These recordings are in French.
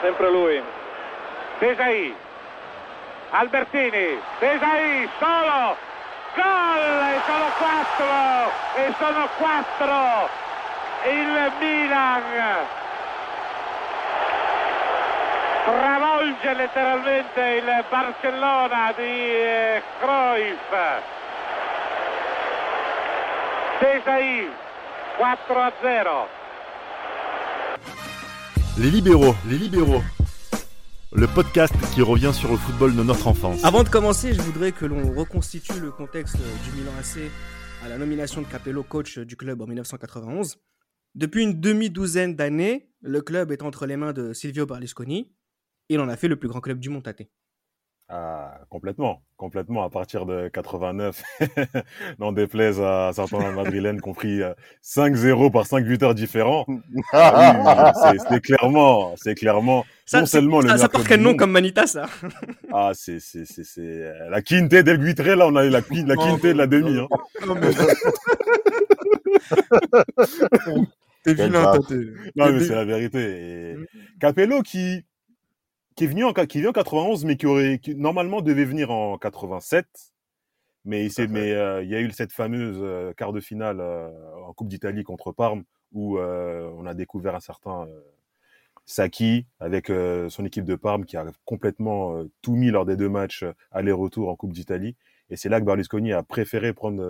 Sempre lui. Desai. Albertini. Desai solo. Gol! E sono quattro! E sono quattro! Il Milan travolge letteralmente il Barcellona di eh, Cruyff. Desai 4 a 0. Les libéraux, les libéraux. Le podcast qui revient sur le football de notre enfance. Avant de commencer, je voudrais que l'on reconstitue le contexte du Milan AC à la nomination de Capello coach du club en 1991. Depuis une demi-douzaine d'années, le club est entre les mains de Silvio Berlusconi. Il en a fait le plus grand club du monde, Tate. Ah, complètement, complètement. À partir de 89, n'en déplaise à certains madrilènes compris 5-0 par 5 buteurs différents. Ah oui, c'est clairement, c'est clairement ça, non seulement le ça, ça porte quel nom comme Manita, ça Ah, c'est c'est c'est c'est la quinte del Guitre, là, on a eu la, la quinte de la demi. Hein. Non, mais... T'es vilain. Non, mais c'est la vérité. Et... Capello qui qui est venu en, qui vient en 91, mais qui aurait, qui, normalement devait venir en 87. Mais, il mais euh, il y a eu cette fameuse euh, quart de finale euh, en Coupe d'Italie contre Parme où on a découvert un certain Saki avec son équipe de Parme qui a complètement tout mis lors des deux matchs aller-retour en Coupe d'Italie. Et c'est là que Berlusconi a préféré prendre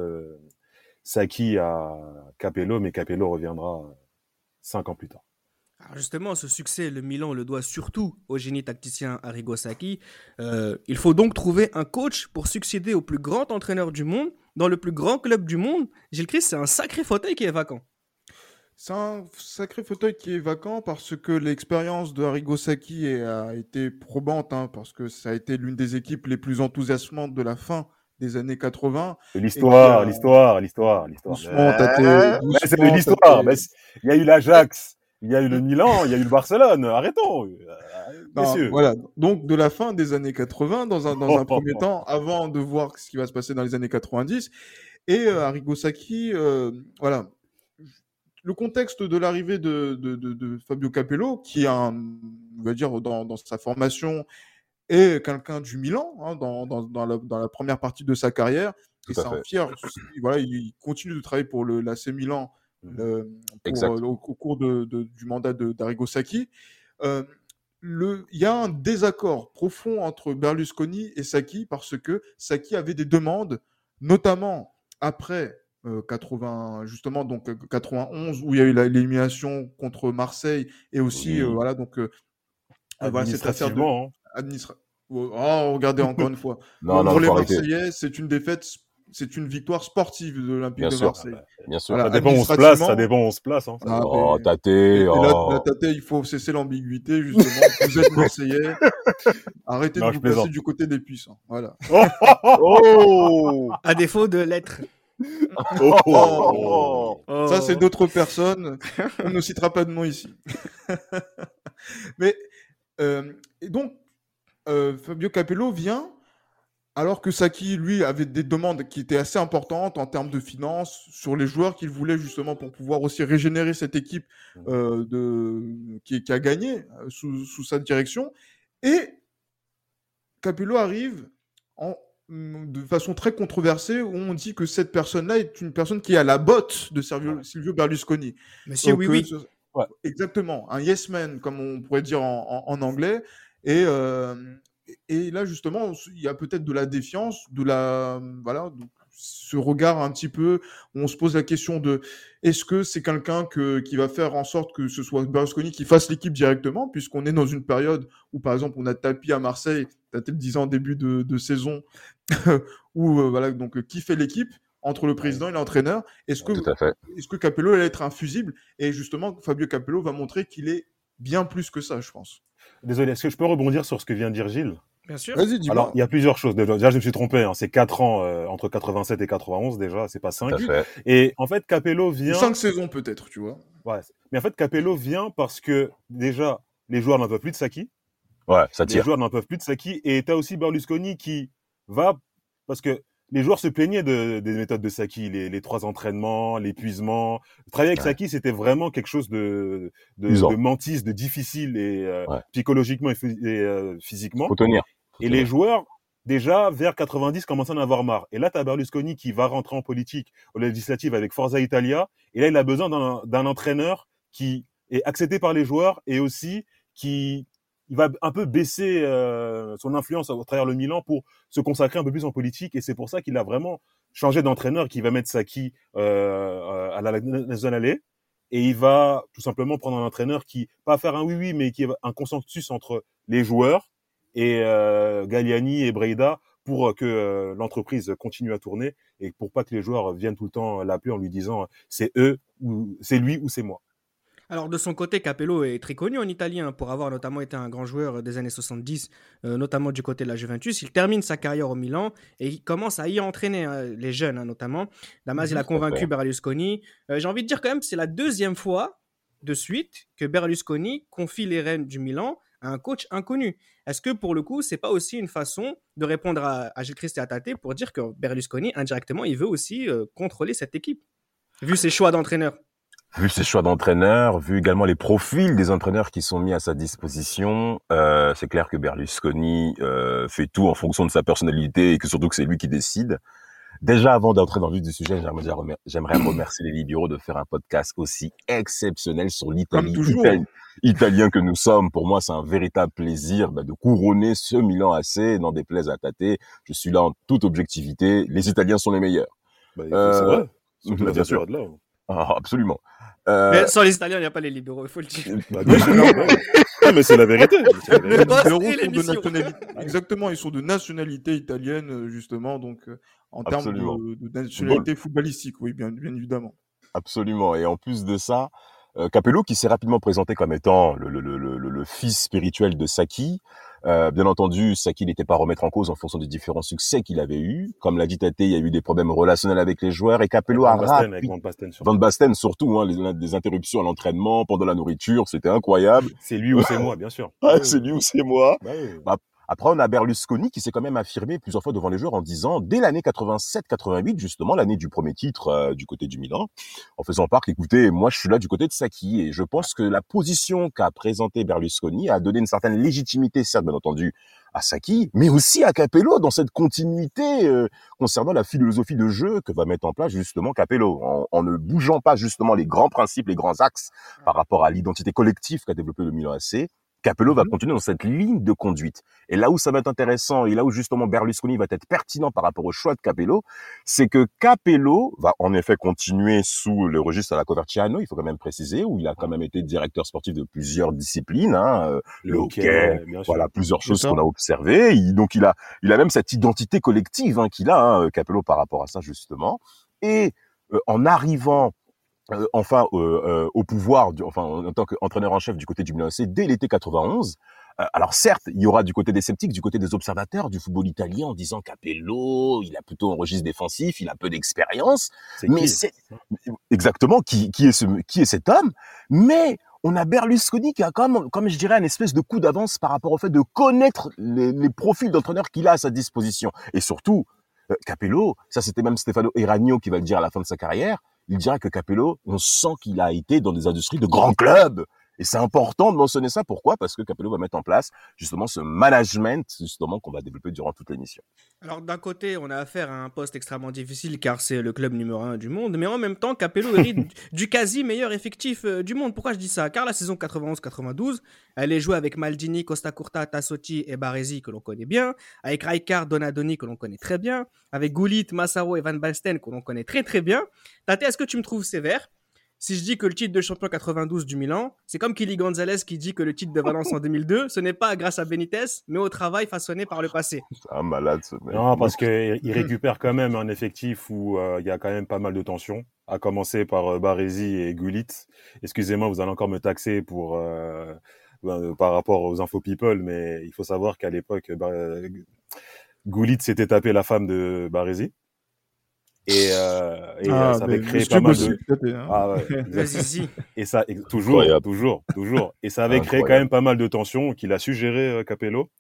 Saki à Capello, mais Capello reviendra cinq ans plus tard. Alors justement, ce succès, le Milan le doit surtout au génie tacticien Arrigo Sacchi. Euh, il faut donc trouver un coach pour succéder au plus grand entraîneur du monde, dans le plus grand club du monde. Gilles Christ, c'est un sacré fauteuil qui est vacant. C'est un sacré fauteuil qui est vacant parce que l'expérience de Arrigo Sacchi a été probante, hein, parce que ça a été l'une des équipes les plus enthousiasmantes de la fin des années 80. L'histoire, l'histoire, l'histoire, l'histoire. C'est de l'histoire. Il y a eu l'Ajax, il y a eu le Milan, il y a eu le Barcelone. Arrêtons. Euh, voilà. Donc, de la fin des années 80, dans un, dans un premier temps, avant de voir ce qui va se passer dans les années 90. Et euh, Arrigo Sacchi, euh, voilà. Le contexte de l'arrivée de, de, de, Fabio Capello, qui, on va dire, dans, dans sa formation, est quelqu'un du Milan, hein, dans, la, dans, la, première partie de sa carrière. et c'est un fier. Voilà, il continue de travailler pour l'AC Milan Euh, au, cours de, du mandat d'Arrigo Sacchi. Euh, il y a un désaccord profond entre Berlusconi et Sacchi parce que Sacchi avait des demandes, notamment après 80, euh, justement, donc 91, où il y a eu l'élimination contre Marseille et aussi, voilà, donc, voilà, cette affaire de, hein. Oh, regardez encore une fois. pour les Marseillais, c'est une défaite c'est une victoire sportive de l'Olympique de Marseille. bien sûr, ça dépend où on se place, ça dépend où on se place. Hein. Ah, oh, Tate, oh. la, Tate, il faut cesser l'ambiguïté, justement. vous êtes Marseillais. Arrêtez de vous placer du côté des puissants. Voilà. Oh, à défaut de l'être. Oh. Ça, c'est d'autres personnes. On ne citera pas de nom ici. Mais, euh, et donc, euh, Fabio Capello vient alors que Saki, lui, avait des demandes qui étaient assez importantes en termes de finances sur les joueurs qu'il voulait justement pour pouvoir aussi régénérer cette équipe mmh. euh, de, qui, a gagné euh, sous, sa direction. Et Capello arrive en, mmh, de façon très controversée où on dit que cette personne-là est une personne qui est à la botte de Silvio, Berlusconi. Monsieur, oui, oui. Euh, exactement, un yes man, comme on pourrait dire en, anglais. Et, et là, justement, il y a peut-être de la défiance, de la. Voilà, ce regard un petit peu où on se pose la question de est-ce que c'est quelqu'un qui va faire en sorte que ce soit Berlusconi qui fasse l'équipe directement, puisqu'on est dans une période où, par exemple, on a tapis à Marseille, peut-être dit en début de, saison, où, euh, voilà, donc, qui fait l'équipe entre le président et l'entraîneur? Est-ce que, est que Capello va être infusible? Et justement, Fabio Capello va montrer qu'il est bien plus que ça, je pense. Désolé, est-ce que je peux rebondir sur ce que vient de dire Gilles? Bien sûr. Vas-y, dis Alors, il y a plusieurs choses. Déjà, je me suis trompé. Hein. C'est 4 ans euh, entre 87 et 91 déjà. C'est pas 5. Et en fait, Capello vient. 5 saisons peut-être, tu vois. Ouais. Mais en fait, Capello vient parce que déjà, les joueurs n'en peuvent plus de Saki. Ouais, ça tire. Les joueurs n'en peuvent plus de Saki. Et tu as aussi Berlusconi qui va. Parce que les joueurs se plaignaient de, des méthodes de Saki, les, les trois entraînements, l'épuisement. Travailler avec Saki, c'était vraiment quelque chose de, de, de mentiste, de difficile et euh, psychologiquement et, euh, physiquement. Faut tenir. et les joueurs, déjà vers 90, commençaient à en avoir marre. Et là, tu as Berlusconi qui va rentrer en politique, aux législatives avec Forza Italia. Et là, il a besoin d'un entraîneur qui est accepté par les joueurs et aussi qui il va un peu baisser euh, son influence à travers le Milan pour se consacrer un peu plus en politique. Et c'est pour ça qu'il a vraiment changé d'entraîneur, qui va mettre Saki euh, à la Nationale et il va tout simplement prendre un entraîneur qui pas faire un oui oui mais qui a un consensus entre les joueurs et euh, Galliani et Breida pour que euh, l'entreprise continue à tourner et pour pas que les joueurs viennent tout le temps l'appeler en lui disant c'est eux ou c'est lui ou c'est moi. Alors de son côté, Capello est très connu en Italien pour avoir notamment été un grand joueur des années 70, euh, notamment du côté de la Juventus. Il termine sa carrière au Milan et il commence à y entraîner hein, les jeunes hein, notamment. Damas, il a convaincu Berlusconi. Euh, j'ai envie de dire quand même, c'est la deuxième fois de suite que Berlusconi confie les rênes du Milan à un coach inconnu. Est-ce que pour le coup, c'est pas aussi une façon de répondre à, à Gilles Christ et à Tate pour dire que Berlusconi, indirectement, il veut aussi euh, contrôler cette équipe, vu ses choix d'entraîneur? Vu ses choix d'entraîneur, vu également les profils des entraîneurs qui sont mis à sa disposition, euh, c'est clair que Berlusconi euh, fait tout en fonction de sa personnalité et que surtout que c'est lui qui décide. Déjà, avant d'entrer dans le vif du sujet, j'aimerais remercier les libéraux de faire un podcast aussi exceptionnel sur l'Italie, italien que nous sommes. Pour moi, c'est un véritable plaisir bah, de couronner ce Milan AC, n'en déplaise à tâter. Je suis là en toute objectivité. Les Italiens sont les meilleurs. Bah, euh, c'est vrai. bien sûr. Là. Ah, absolument. Euh... Mais sans les Italiens, il n'y a pas les libéraux, il faut le dire. Bah, mais c'est la vérité. Les libéraux sont de nationalité. Exactement, ils sont de nationalité italienne, euh, justement, donc euh, en termes de, de, nationalité footballistique, oui, bien, bien évidemment. Absolument. Et en plus de ça, euh, Capello, qui s'est rapidement présenté comme étant le, le, le, le fils spirituel de Saki, euh, bien entendu, Saki n'était pas à remettre en cause en fonction des différents succès qu'il avait eu. Comme l'a dit Tate, il y a eu des problèmes relationnels avec les joueurs et Capello a Basten, surtout. Van Basten surtout, hein, les, des interruptions à l'entraînement, pendant la nourriture, c'était incroyable. C'est lui ou c'est moi, bien sûr. c'est lui ou c'est moi. Bah, bah, après, on a Berlusconi qui s'est quand même affirmé plusieurs fois devant les joueurs en disant, dès l'année 87-88, justement, l'année du premier titre euh, du côté du Milan, en faisant part qu'écoutez, moi je suis là du côté de Saki et je pense que la position qu'a présentée Berlusconi a donné une certaine légitimité, certes bien entendu, à Saki, mais aussi à Capello dans cette continuité euh, concernant la philosophie de jeu que va mettre en place justement Capello, en, en, ne bougeant pas justement les grands principes, les grands axes par rapport à l'identité collective qu'a développé le Milan AC, Capello va mmh continuer dans cette ligne de conduite. Et là où ça va être intéressant et là où justement Berlusconi va être pertinent par rapport au choix de Capello, c'est que Capello va en effet continuer sous le registre à la Coverciano, il faut quand même préciser, où il a quand même été directeur sportif de plusieurs disciplines, hein, euh, le, hockey, voilà plusieurs choses qu'on a observées. donc il a, il a même cette identité collective hein, qu'il a, hein, Capello par rapport à ça justement. Et euh, en arrivant euh, enfin euh, euh, au pouvoir, du, enfin en tant qu'entraîneur en chef du côté du Milan AC dès l'été 91. Euh, alors certes, il y aura du côté des sceptiques, du côté des observateurs du football italien en disant Capello, il a plutôt un registre défensif, il a peu d'expérience, mais c'est exactement qui, qui est ce qui est cet homme, mais on a Berlusconi qui a quand même, comme je dirais, une espèce de coup d'avance par rapport au fait de connaître les, les profils d'entraîneurs qu'il a à sa disposition. Et surtout, Capello, ça c'était même Stefano Eragno qui va le dire à la fin de sa carrière, il dira que Capello, on sent qu'il a été dans des industries de grands clubs. Et c'est important de mentionner ça. Pourquoi? Parce que Capello va mettre en place justement ce management justement qu'on va développer durant toute l'émission. Alors d'un côté, on a affaire à un poste extrêmement difficile car c'est le club numéro un du monde, mais en même temps, Capello hérite du quasi meilleur effectif euh, du monde. Pourquoi je dis ça? Car la saison 91-92, elle est jouée avec Maldini, Costa Curta, Tassotti et Baresi que l'on connaît bien, avec Rijkaard, Donadoni que l'on connaît très bien, avec Goulit, Massaro et Van Basten que l'on connaît très très bien. Tate, est-ce que tu me trouves sévère? Si je dis que le titre de champion 92 du Milan, c'est comme Kili Gonzalez qui dit que le titre de Valence en 2002, ce n'est pas grâce à Benitez, mais au travail façonné par le passé. C'est un malade ce mec. Non, parce qu'il récupère quand même un effectif où euh, il y a quand même pas mal de tensions, à commencer par euh, Baresi et Gullit. Excusez-moi, vous allez encore me taxer pour euh, ben, par rapport aux info people, mais il faut savoir qu'à l'époque, Gullit s'était tapé la femme de Baresi et, euh, et euh, ah, ça avait créé pas mal de hein. ah, ouais, et ça toujours toujours toujours. Et ça avait créé quand même pas mal de tensions qu'il a su gérer euh, Capello.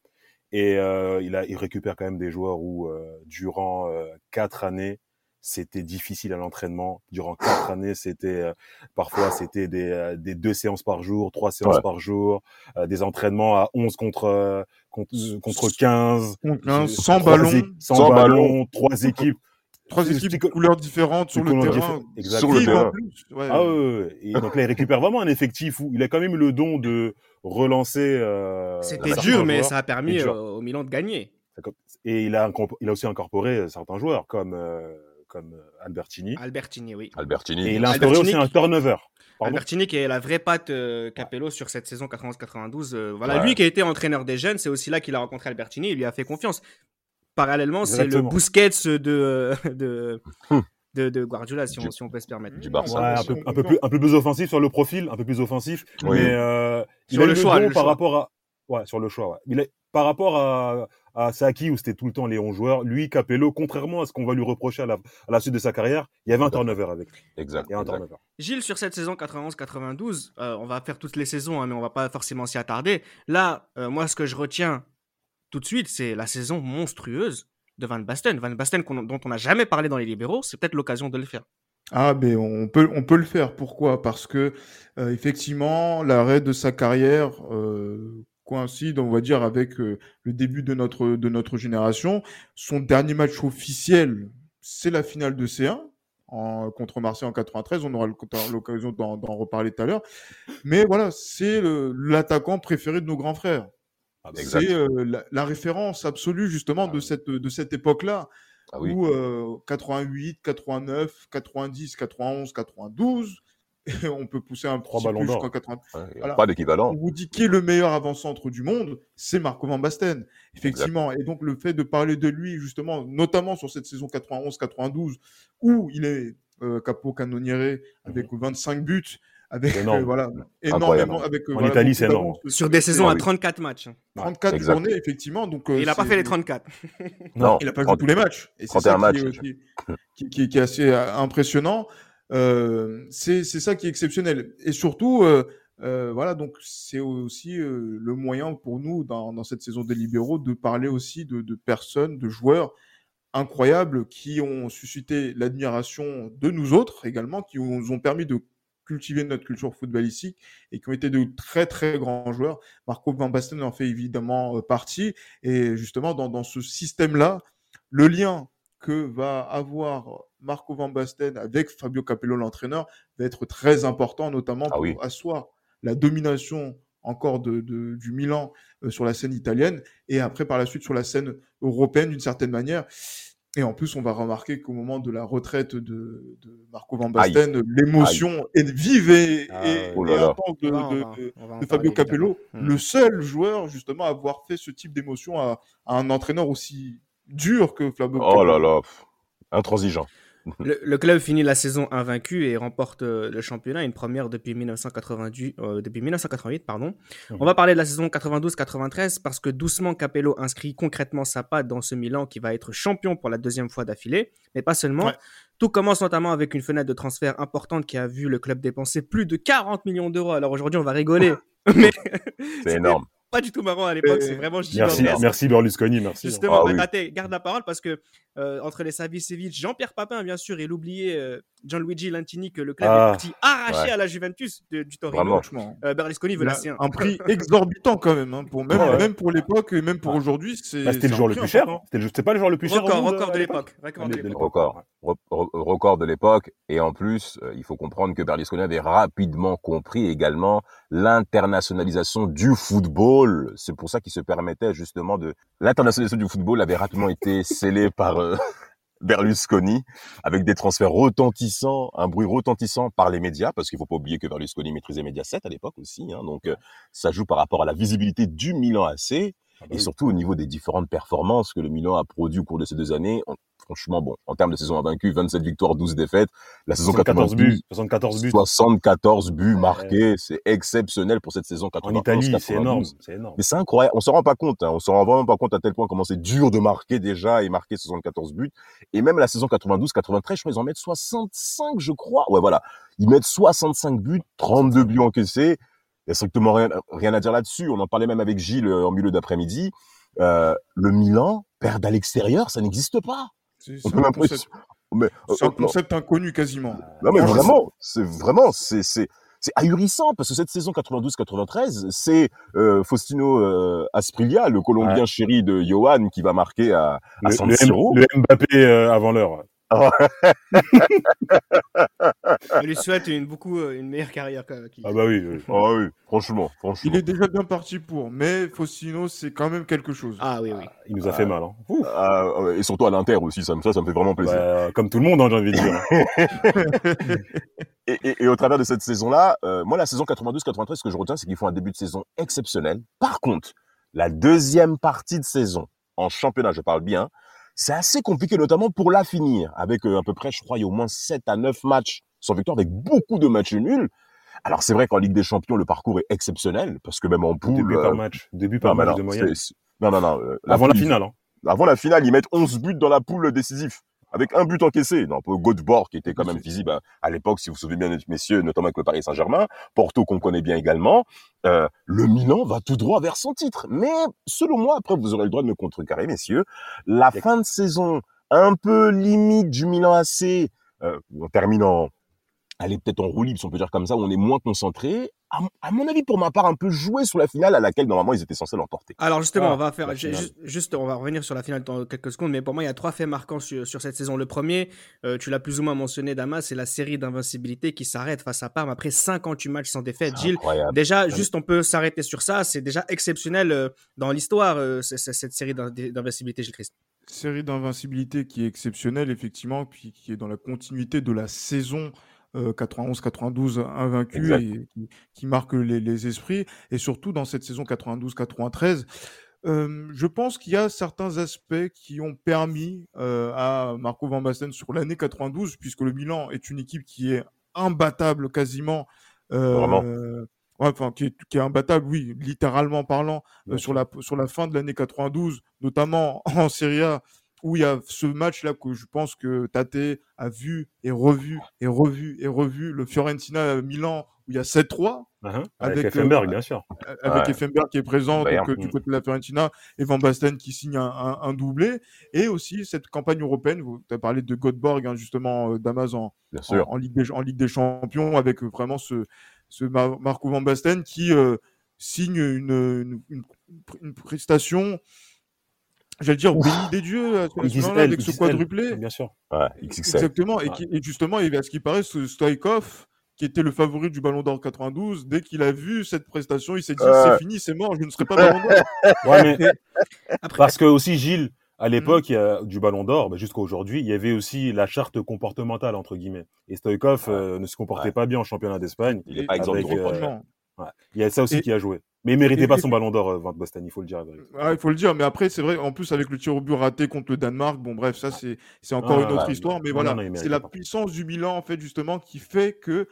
Et euh, il, a, il récupère quand même des joueurs où, euh, durant euh, quatre années, c'était difficile à l'entraînement. Durant quatre années, c'était parfois c'était des, des deux séances par jour, trois séances par jour, des entraînements à 11 contre contre, contre 15, sans ballon, sans, ballon, trois équipes. Trois équipes de couleurs différentes sur le terrain. Sur le terrain. Ah ouais, Et donc là, il récupère vraiment un effectif où il a quand même le don de relancer. Euh, C'était dur, mais ça a permis au Milan de gagner. Et il a, il a aussi incorporé certains joueurs comme, euh, comme Albertini. Albertini, oui. Albertini. Et il a instauré aussi un turnover. Albertini qui est la vraie patte euh, Capello sur cette saison 91-92. voilà, lui qui a été entraîneur des jeunes, c'est aussi là qu'il a rencontré Albertini, il lui a fait confiance. Parallèlement, c'est le Busquets de, de, hum. de, de Guardiola, si on, si on, peut se permettre. Du Barça. un, peu, un, peu plus, un peu plus offensif sur le profil, un peu plus offensif. Mais euh, sur le choix, par rapport à. Ouais, sur le choix, ouais. Il est, par rapport à, à Saki, où c'était tout le temps les 11 joueurs, lui, Capello, contrairement à ce qu'on va lui reprocher à la, à la, suite de sa carrière, il y avait un turnover avec lui. Exact. Il y a un turnover. Gilles, sur cette saison 91-92, euh, on va faire toutes les saisons, hein, mais on va pas forcément s'y attarder. Là, euh, moi, ce que je retiens tout de suite, c'est la saison monstrueuse de Van Basten. Van Basten dont on n'a jamais parlé dans les libéraux, c'est peut-être l'occasion de le faire. Ah, mais on peut, on peut le faire. Pourquoi? Parce que, euh, effectivement, l'arrêt de sa carrière euh, coïncide, on va dire, avec euh, le début de notre, de notre génération. Son dernier match officiel, c'est la finale de C1 en, contre Marseille en 93. On aura l'occasion d'en reparler tout à l'heure. Mais voilà, c'est l'attaquant préféré de nos grands frères. Ah, c'est euh, la, référence absolue justement de ah cette, de cette époque-là, ah où 88, 89, 90, 91, 92, on peut pousser un petit peu jusqu'en 80. pas d'équivalent. On vous dit qui est le meilleur avant-centre du monde, c'est Marco Van Basten, effectivement. Et donc le fait de parler de lui justement, notamment sur cette saison 91-92, où il est euh, capo canonniere avec 25 mmh buts, avec euh, voilà énormément avec euh, en Italie c'est énorme. sur des saisons à 34 matchs. 34 journées effectivement donc euh, il n'a pas fait les 34 non. Il a pas joué tous les matchs. Et c'est ça matchs. Qui, qui, qui, est assez impressionnant. C'est c'est ça qui est exceptionnel. Et surtout voilà donc c'est aussi le moyen pour nous dans, dans cette saison des libéraux de parler aussi de, de personnes de joueurs incroyables qui ont suscité l'admiration de nous autres également, qui nous ont permis de cultiver notre culture footballistique et qui ont été de très très grands joueurs. Marco Van Basten en fait évidemment euh, partie. Et justement, dans, dans ce système-là, le lien que va avoir Marco Van Basten avec Fabio Capello, l'entraîneur, va être très important, notamment ah pour asseoir la domination encore de, de, du Milan euh, sur la scène italienne et après par la suite sur la scène européenne d'une certaine manière. Et en plus, on va remarquer qu'au moment de la retraite de, de Marco Van Basten, l'émotion est vive et, ah, intense de, Fabio Capello, hmm. le seul joueur justement à avoir fait ce type d'émotion à, à, un entraîneur aussi dur que Fabio oh Capello. Oh là là, intransigeant. Le, club finit la saison invaincu et remporte euh, le championnat, une première depuis, 1988. Euh, depuis 1988 pardon. Mhm. On va parler de la saison 92-93 parce que doucement Capello inscrit concrètement sa patte dans ce Milan qui va être champion pour la deuxième fois d'affilée. Mais pas seulement. Tout commence notamment avec une fenêtre de transfert importante qui a vu le club dépenser plus de 40 millions d'euros. Alors aujourd'hui, on va rigoler. mais c'est énorme pas du tout marrant à l'époque, c'est vraiment Merci, merci Berlusconi, merci. Justement, ah, garde la parole parce que euh, entre les Savicevic, Jean-Pierre Papin, bien sûr, et l'oublié euh, Gianluigi Lantini que le club ah, est parti arraché à la Juventus du Torino. Euh, Berlusconi veut la Un prix exorbitant quand même, hein, pour même, même pour l'époque et même pour aujourd'hui. Bah, c'était le joueur le plus cher. C'était pas le joueur le plus cher. Record de l'époque. Record. Record de l'époque. Et en plus, il faut comprendre que Berlusconi avait rapidement compris également l'internationalisation du football. C'est pour ça qu'il se permettait justement de... L'internationalisation du football avait rapidement été scellée par euh, Berlusconi avec des transferts retentissants, un bruit retentissant par les médias, parce qu'il faut pas oublier que Berlusconi maîtrisait Mediaset à l'époque aussi. Hein, donc euh, ça joue par rapport à la visibilité du Milan AC. Ah bah et surtout au niveau des différentes performances que le Milan a produit au cours de ces deux années, franchement, bon, en termes de saison invaincue, 27 victoires, 12 défaites. La saison 74 buts, 74 buts. 74 buts marqués, c'est exceptionnel pour cette saison 91. En Italie, c'est énorme, énorme. Mais c'est incroyable, on s'en rend pas compte, hein. on s'en rend vraiment pas compte à tel point comment c'est dur de marquer déjà et marquer 74 buts. Et même la saison 92, 93, je crois ils en mettent 65, je crois. Ouais, voilà. Ils mettent 65 buts, 32 buts encaissés. Il y a strictement rien, rien à dire là-dessus. On en parlait même avec Gilles euh, en milieu d'après-midi. euh, le Milan perdre à l'extérieur, ça n'existe pas. C'est un, concept, mais, un concept inconnu quasiment. Non mais vraiment, c'est vraiment, c'est c'est ahurissant parce que cette saison 92-93, c'est euh, Faustino euh, Asprilla, le Colombien chéri de Johan, qui va marquer à, à San Siro. Le, Mbappé avant l'heure. Je lui souhaite une, beaucoup, euh, une meilleure carrière. Ah bah oui, ah oui. franchement, franchement. Il est déjà bien parti pour, mais Faustino, c'est quand même quelque chose. Ah oui, oui. Il nous a fait mal. Hein. Ah, et surtout à l'Inter aussi, ça, ça, ça me fait vraiment plaisir. Bah, comme tout le monde, hein, j'ai envie de dire. et, et, et, au travers de cette saison-là, euh, moi, la saison 92-93, ce que je retiens, c'est qu'ils font un début de saison exceptionnel. Par contre, la deuxième partie de saison, en championnat, je parle bien, c'est assez compliqué, notamment pour la finir, avec euh, à peu près, je crois, il y a au moins 7 à 9 matchs sans victoire, avec beaucoup de matchs nuls. Alors c'est vrai qu'en Ligue des Champions, le parcours est exceptionnel, parce que même en poule... Début par euh, match, début par match de moyenne. Non, non, non. Euh, Avant la finale. Hein. Avant la finale, ils mettent 11 buts dans la poule décisif avec un but encaissé. Non, Godebord, qui était quand même visible à, l'époque, si vous vous souvenez bien, messieurs, notamment avec le Paris Saint-Germain, Porto qu'on connaît bien également. Euh, le Milan va tout droit vers son titre. Mais selon moi, après vous aurez le droit de me contrecarrer, messieurs, la fin de saison un peu limite du Milan AC, euh, en terminant elle est peut-être en roue libre, si on peut dire comme ça, où on est moins concentré. À, mon avis, pour ma part, un peu joué sur la finale à laquelle normalement ils étaient censés l'emporter. Alors justement, ah, on va faire juste, on va revenir sur la finale dans quelques secondes, mais pour moi, il y a trois faits marquants sur, cette saison. Le premier, euh, tu l'as plus ou moins mentionné, Damas, c'est la série d'invincibilité qui s'arrête face à Parme après 58 matchs sans défaite. Gilles, déjà, juste on peut s'arrêter sur ça, c'est déjà exceptionnel euh, dans l'histoire euh, cette série d'invincibilité, Gilles Christ. Série d'invincibilité qui est exceptionnelle, effectivement, puis qui est dans la continuité de la saison 91-92 euh, invaincu et qui, marque les, esprits. Et surtout dans cette saison 92-93, je pense qu'il y a certains aspects qui ont permis euh, à Marco Van Basten sur l'année 92, puisque le Milan est une équipe qui est imbattable quasiment. Euh, enfin, qui est, qui est, imbattable, oui, littéralement parlant, sur, la, sur la fin de l'année 92, notamment en Serie A, où il y a ce match-là que je pense que Tate a vu et revu et revu et revu, le Fiorentina-Milan, où il y a 7-3. Uh-huh. Avec, Effenberg, euh, bien sûr. Avec Effenberg qui est présent donc, euh, du côté de la Fiorentina et Van Basten qui signe un, un, doublé. Et aussi cette campagne européenne, tu as parlé de Göteborg, hein, justement, euh, d'Amazon en, en, Ligue des, en Ligue des Champions, avec vraiment ce, ce Marco Van Basten qui signe une, une, une prestation j'allais dire, béni des dieux avec ce quadruplé. Bien sûr. Ouais, Exactement. Et, qui, et, justement, à ce qui paraît, ce Stoikov, qui était le favori du Ballon d'Or 92, dès qu'il a vu cette prestation, il s'est dit c'est fini, c'est mort, je ne serai pas Ballon d'Or. ouais, mais... Parce que aussi, Gilles, à mmh. l'époque du Ballon d'Or, bah, jusqu'à aujourd'hui, il y avait aussi la charte comportementale, entre guillemets. Et Stoikov euh, ne se comportait pas bien en championnat d'Espagne. Il n'est pas exemple de Il y a ça aussi qui a joué. Mais il méritait pas son ballon d'or, euh, Van Boston, il faut le dire. il faut le dire. Mais après, c'est vrai, en plus, avec le tir au but raté contre le Danemark, bon, bref, ça, c'est, c'est encore une autre histoire. Mais voilà, c'est la puissance du bilan, en fait, justement, qui fait que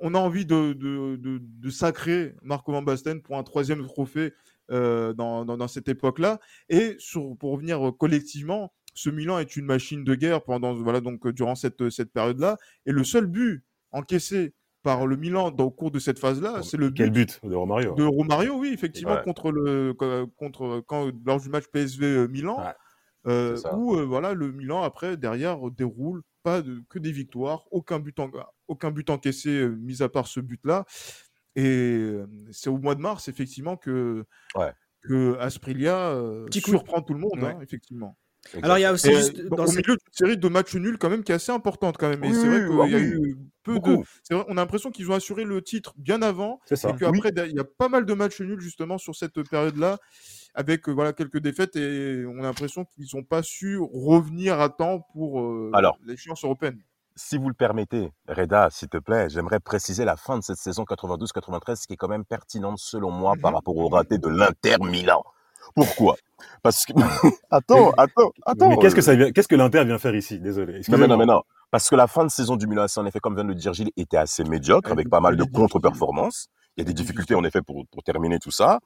on a envie de, de, de, sacrer Marco Van Basten pour un troisième trophée euh, dans, dans, cette époque-là. Et sur, pour revenir euh, collectivement, ce Milan est une machine de guerre pendant, voilà, donc, durant cette, cette période-là. Et le seul but encaissé par le Milan dans, au cours de cette phase-là, c'est le Quel but de Romario De Romario, oui, effectivement, contre le contre quand lors du match PSV euh, Milan, euh, où euh, voilà le Milan après derrière déroule pas de, que des victoires, aucun but en, aucun but encaissé mis à part ce but-là. Et c'est au mois de mars effectivement que que Asprilia surprend tout le monde, hein, effectivement. Alors il y a aussi juste dans au milieu d'une série de matchs nuls quand même qui est assez importante quand même. Et c'est vrai qu'il y a eu peu de. Vrai, on a l'impression qu'ils ont assuré le titre bien avant. Et qu'après il y a pas mal de matchs nuls justement sur cette période-là avec euh, voilà quelques défaites et on a l'impression qu'ils n'ont pas su revenir à temps pour euh, l'échéance européenne. Si vous le permettez, Reda, s'il te plaît, j'aimerais préciser la fin de cette saison 92-93 qui est quand même pertinente selon moi par mhm. rapport au raté de l'Inter Milan. Pourquoi? Parce que attends, attends, attends. Mais qu'est-ce que ça qu'est-ce que l'Inter vient faire ici? Désolé. Non, non, mais non. Parce que la fin de saison du Milan en effet, comme vient de le dire Gilles, était assez médiocre, avec pas mal de contre-performances. Il y a des difficultés, en effet, pour, pour terminer tout ça.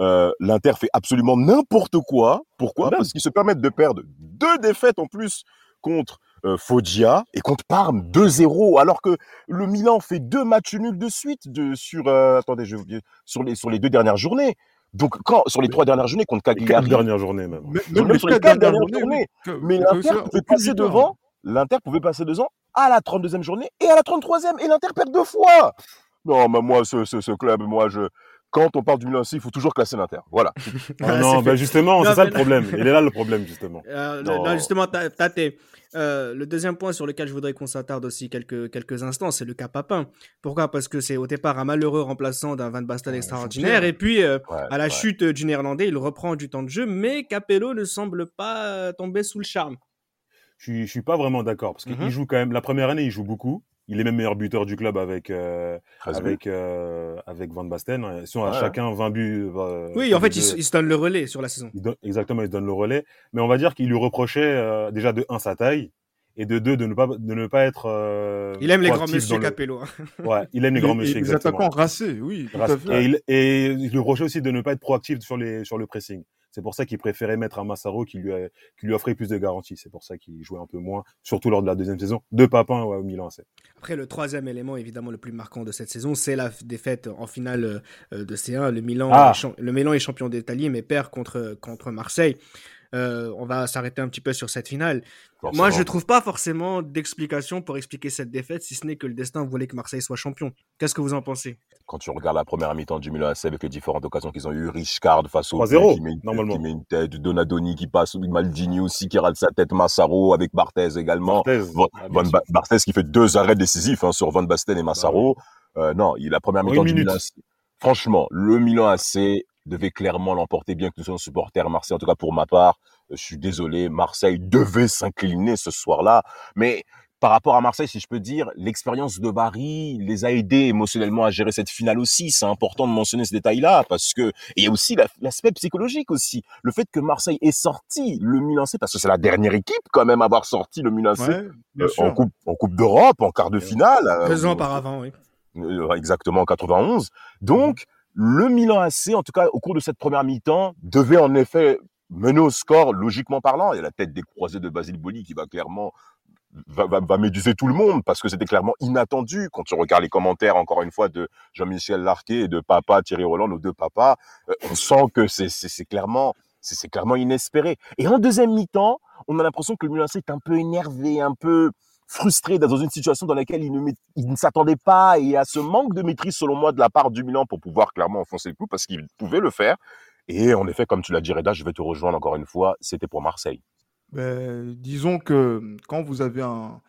Euh, L'Inter fait absolument n'importe quoi. Pourquoi? Parce qu'ils se permettent de perdre deux défaites en plus contre euh, Foggia et contre Parme 2-0 alors que le Milan fait deux matchs nuls de suite de sur euh, attendez je sur les sur les deux dernières journées Donc, quand, sur les trois dernières journées, contre Cagliari. Quatre dernières journées, même. Même, sur les quatre dernières journées. Mais l'Inter pouvait passer devant. L'Inter pouvait passer devant à la 32e journée et à la 33e. Et l'Inter perd deux fois. Non, mais moi, ce, ce, ce club, moi, je, quand on parle du Milan AC, il faut toujours classer l'Inter. Voilà. Ah non, ben justement, c'est ça le problème. Il est là le problème, justement. Euh, là, justement, Tate, euh, le deuxième point sur lequel je voudrais qu'on s'attarde aussi quelques, quelques instants, c'est le cas Papin. Pourquoi? Parce que c'est au départ un malheureux remplaçant d'un Van Basten extraordinaire. Et puis, euh, à la chute du Néerlandais, il reprend du temps de jeu, mais Capello ne semble pas tomber sous le charme. Je ne suis pas vraiment d'accord, parce qu'il mhm. joue quand même, la première année, il joue beaucoup. Il est même meilleur buteur du club avec euh, avec euh, avec Van Basten. Ils sont à chacun 20 buts. Euh, oui, en fait, il, se donne le relais sur la saison. exactement, il se donne le relais. Mais on va dire qu'il lui reprochait déjà de un sa taille et de deux de ne pas de ne pas être. il aime les grands monsieur Capello. Hein. Ouais, il aime les grands monsieur. Les attaquants racés, oui. Et, il, et il lui reprochait aussi de ne pas être proactif sur les sur le pressing. C'est pour ça qu'il préférait mettre un Massaro qui lui, qui lui offrait plus de garanties. C'est pour ça qu'il jouait un peu moins, surtout lors de la deuxième saison, de Papin au Milan Après, le troisième élément, évidemment, le plus marquant de cette saison, c'est la défaite en finale euh, de C1. Le Milan, ah. est, le Milan est champion d'Italie, mais perd contre, contre Marseille. Euh, on va s'arrêter un petit peu sur cette finale. Moi, je ne trouve pas forcément d'explication pour expliquer cette défaite, si ce n'est que le destin voulait que Marseille soit champion. Qu'est-ce que vous en pensez? Quand tu regardes la première mi-temps du Milan AC avec les différentes occasions qu'ils ont eues, Richcard face au qui, met une, qui met une tête, Donadoni qui passe, Maldini aussi qui rate sa tête, Massaro avec Barthez également. Barthez, ah, qui fait deux arrêts décisifs hein, sur Van Basten et Massaro. Bah euh, non, il la première mi-temps du Milan AC. Franchement, le Milan AC devait clairement l'emporter, bien que nous soyons supporters Marseille, en tout cas pour ma part. Je suis désolé, Marseille devait s'incliner ce soir-là. Mais par rapport à Marseille, si je peux dire, l'expérience de Barry les a aidés émotionnellement à gérer cette finale aussi. C'est important de mentionner ce détail-là parce que il y a aussi l'aspect psychologique aussi. Le fait que Marseille ait sorti le Milan parce que c'est la dernière équipe quand même à avoir sorti le Milan euh, en coupe en coupe d'Europe en quart de finale. Euh, Deux ans auparavant, oui. Euh, exactement en 91. Donc le Milan AC, en tout cas au cours de cette première mi-temps, devait en effet mener au score, logiquement parlant. Il y a la tête des croisés de Basile Boli qui va clairement va, va, méduser tout le monde parce que c'était clairement inattendu quand tu regardes les commentaires encore une fois de Jean-Michel Larquet et de papa Thierry Roland, nos deux papas, euh, on sent que c'est clairement c'est clairement inespéré. Et en deuxième mi-temps, on a l'impression que le Milan est un peu énervé, un peu frustré dans une situation dans laquelle il ne, il ne s'attendait pas et à ce manque de maîtrise selon moi de la part du Milan pour pouvoir clairement enfoncer le coup parce qu'il pouvait le faire. Et en effet, comme tu l'as dit, Reda, je vais te rejoindre encore une fois, c'était pour Marseille. Ben, disons que quand vous avez un,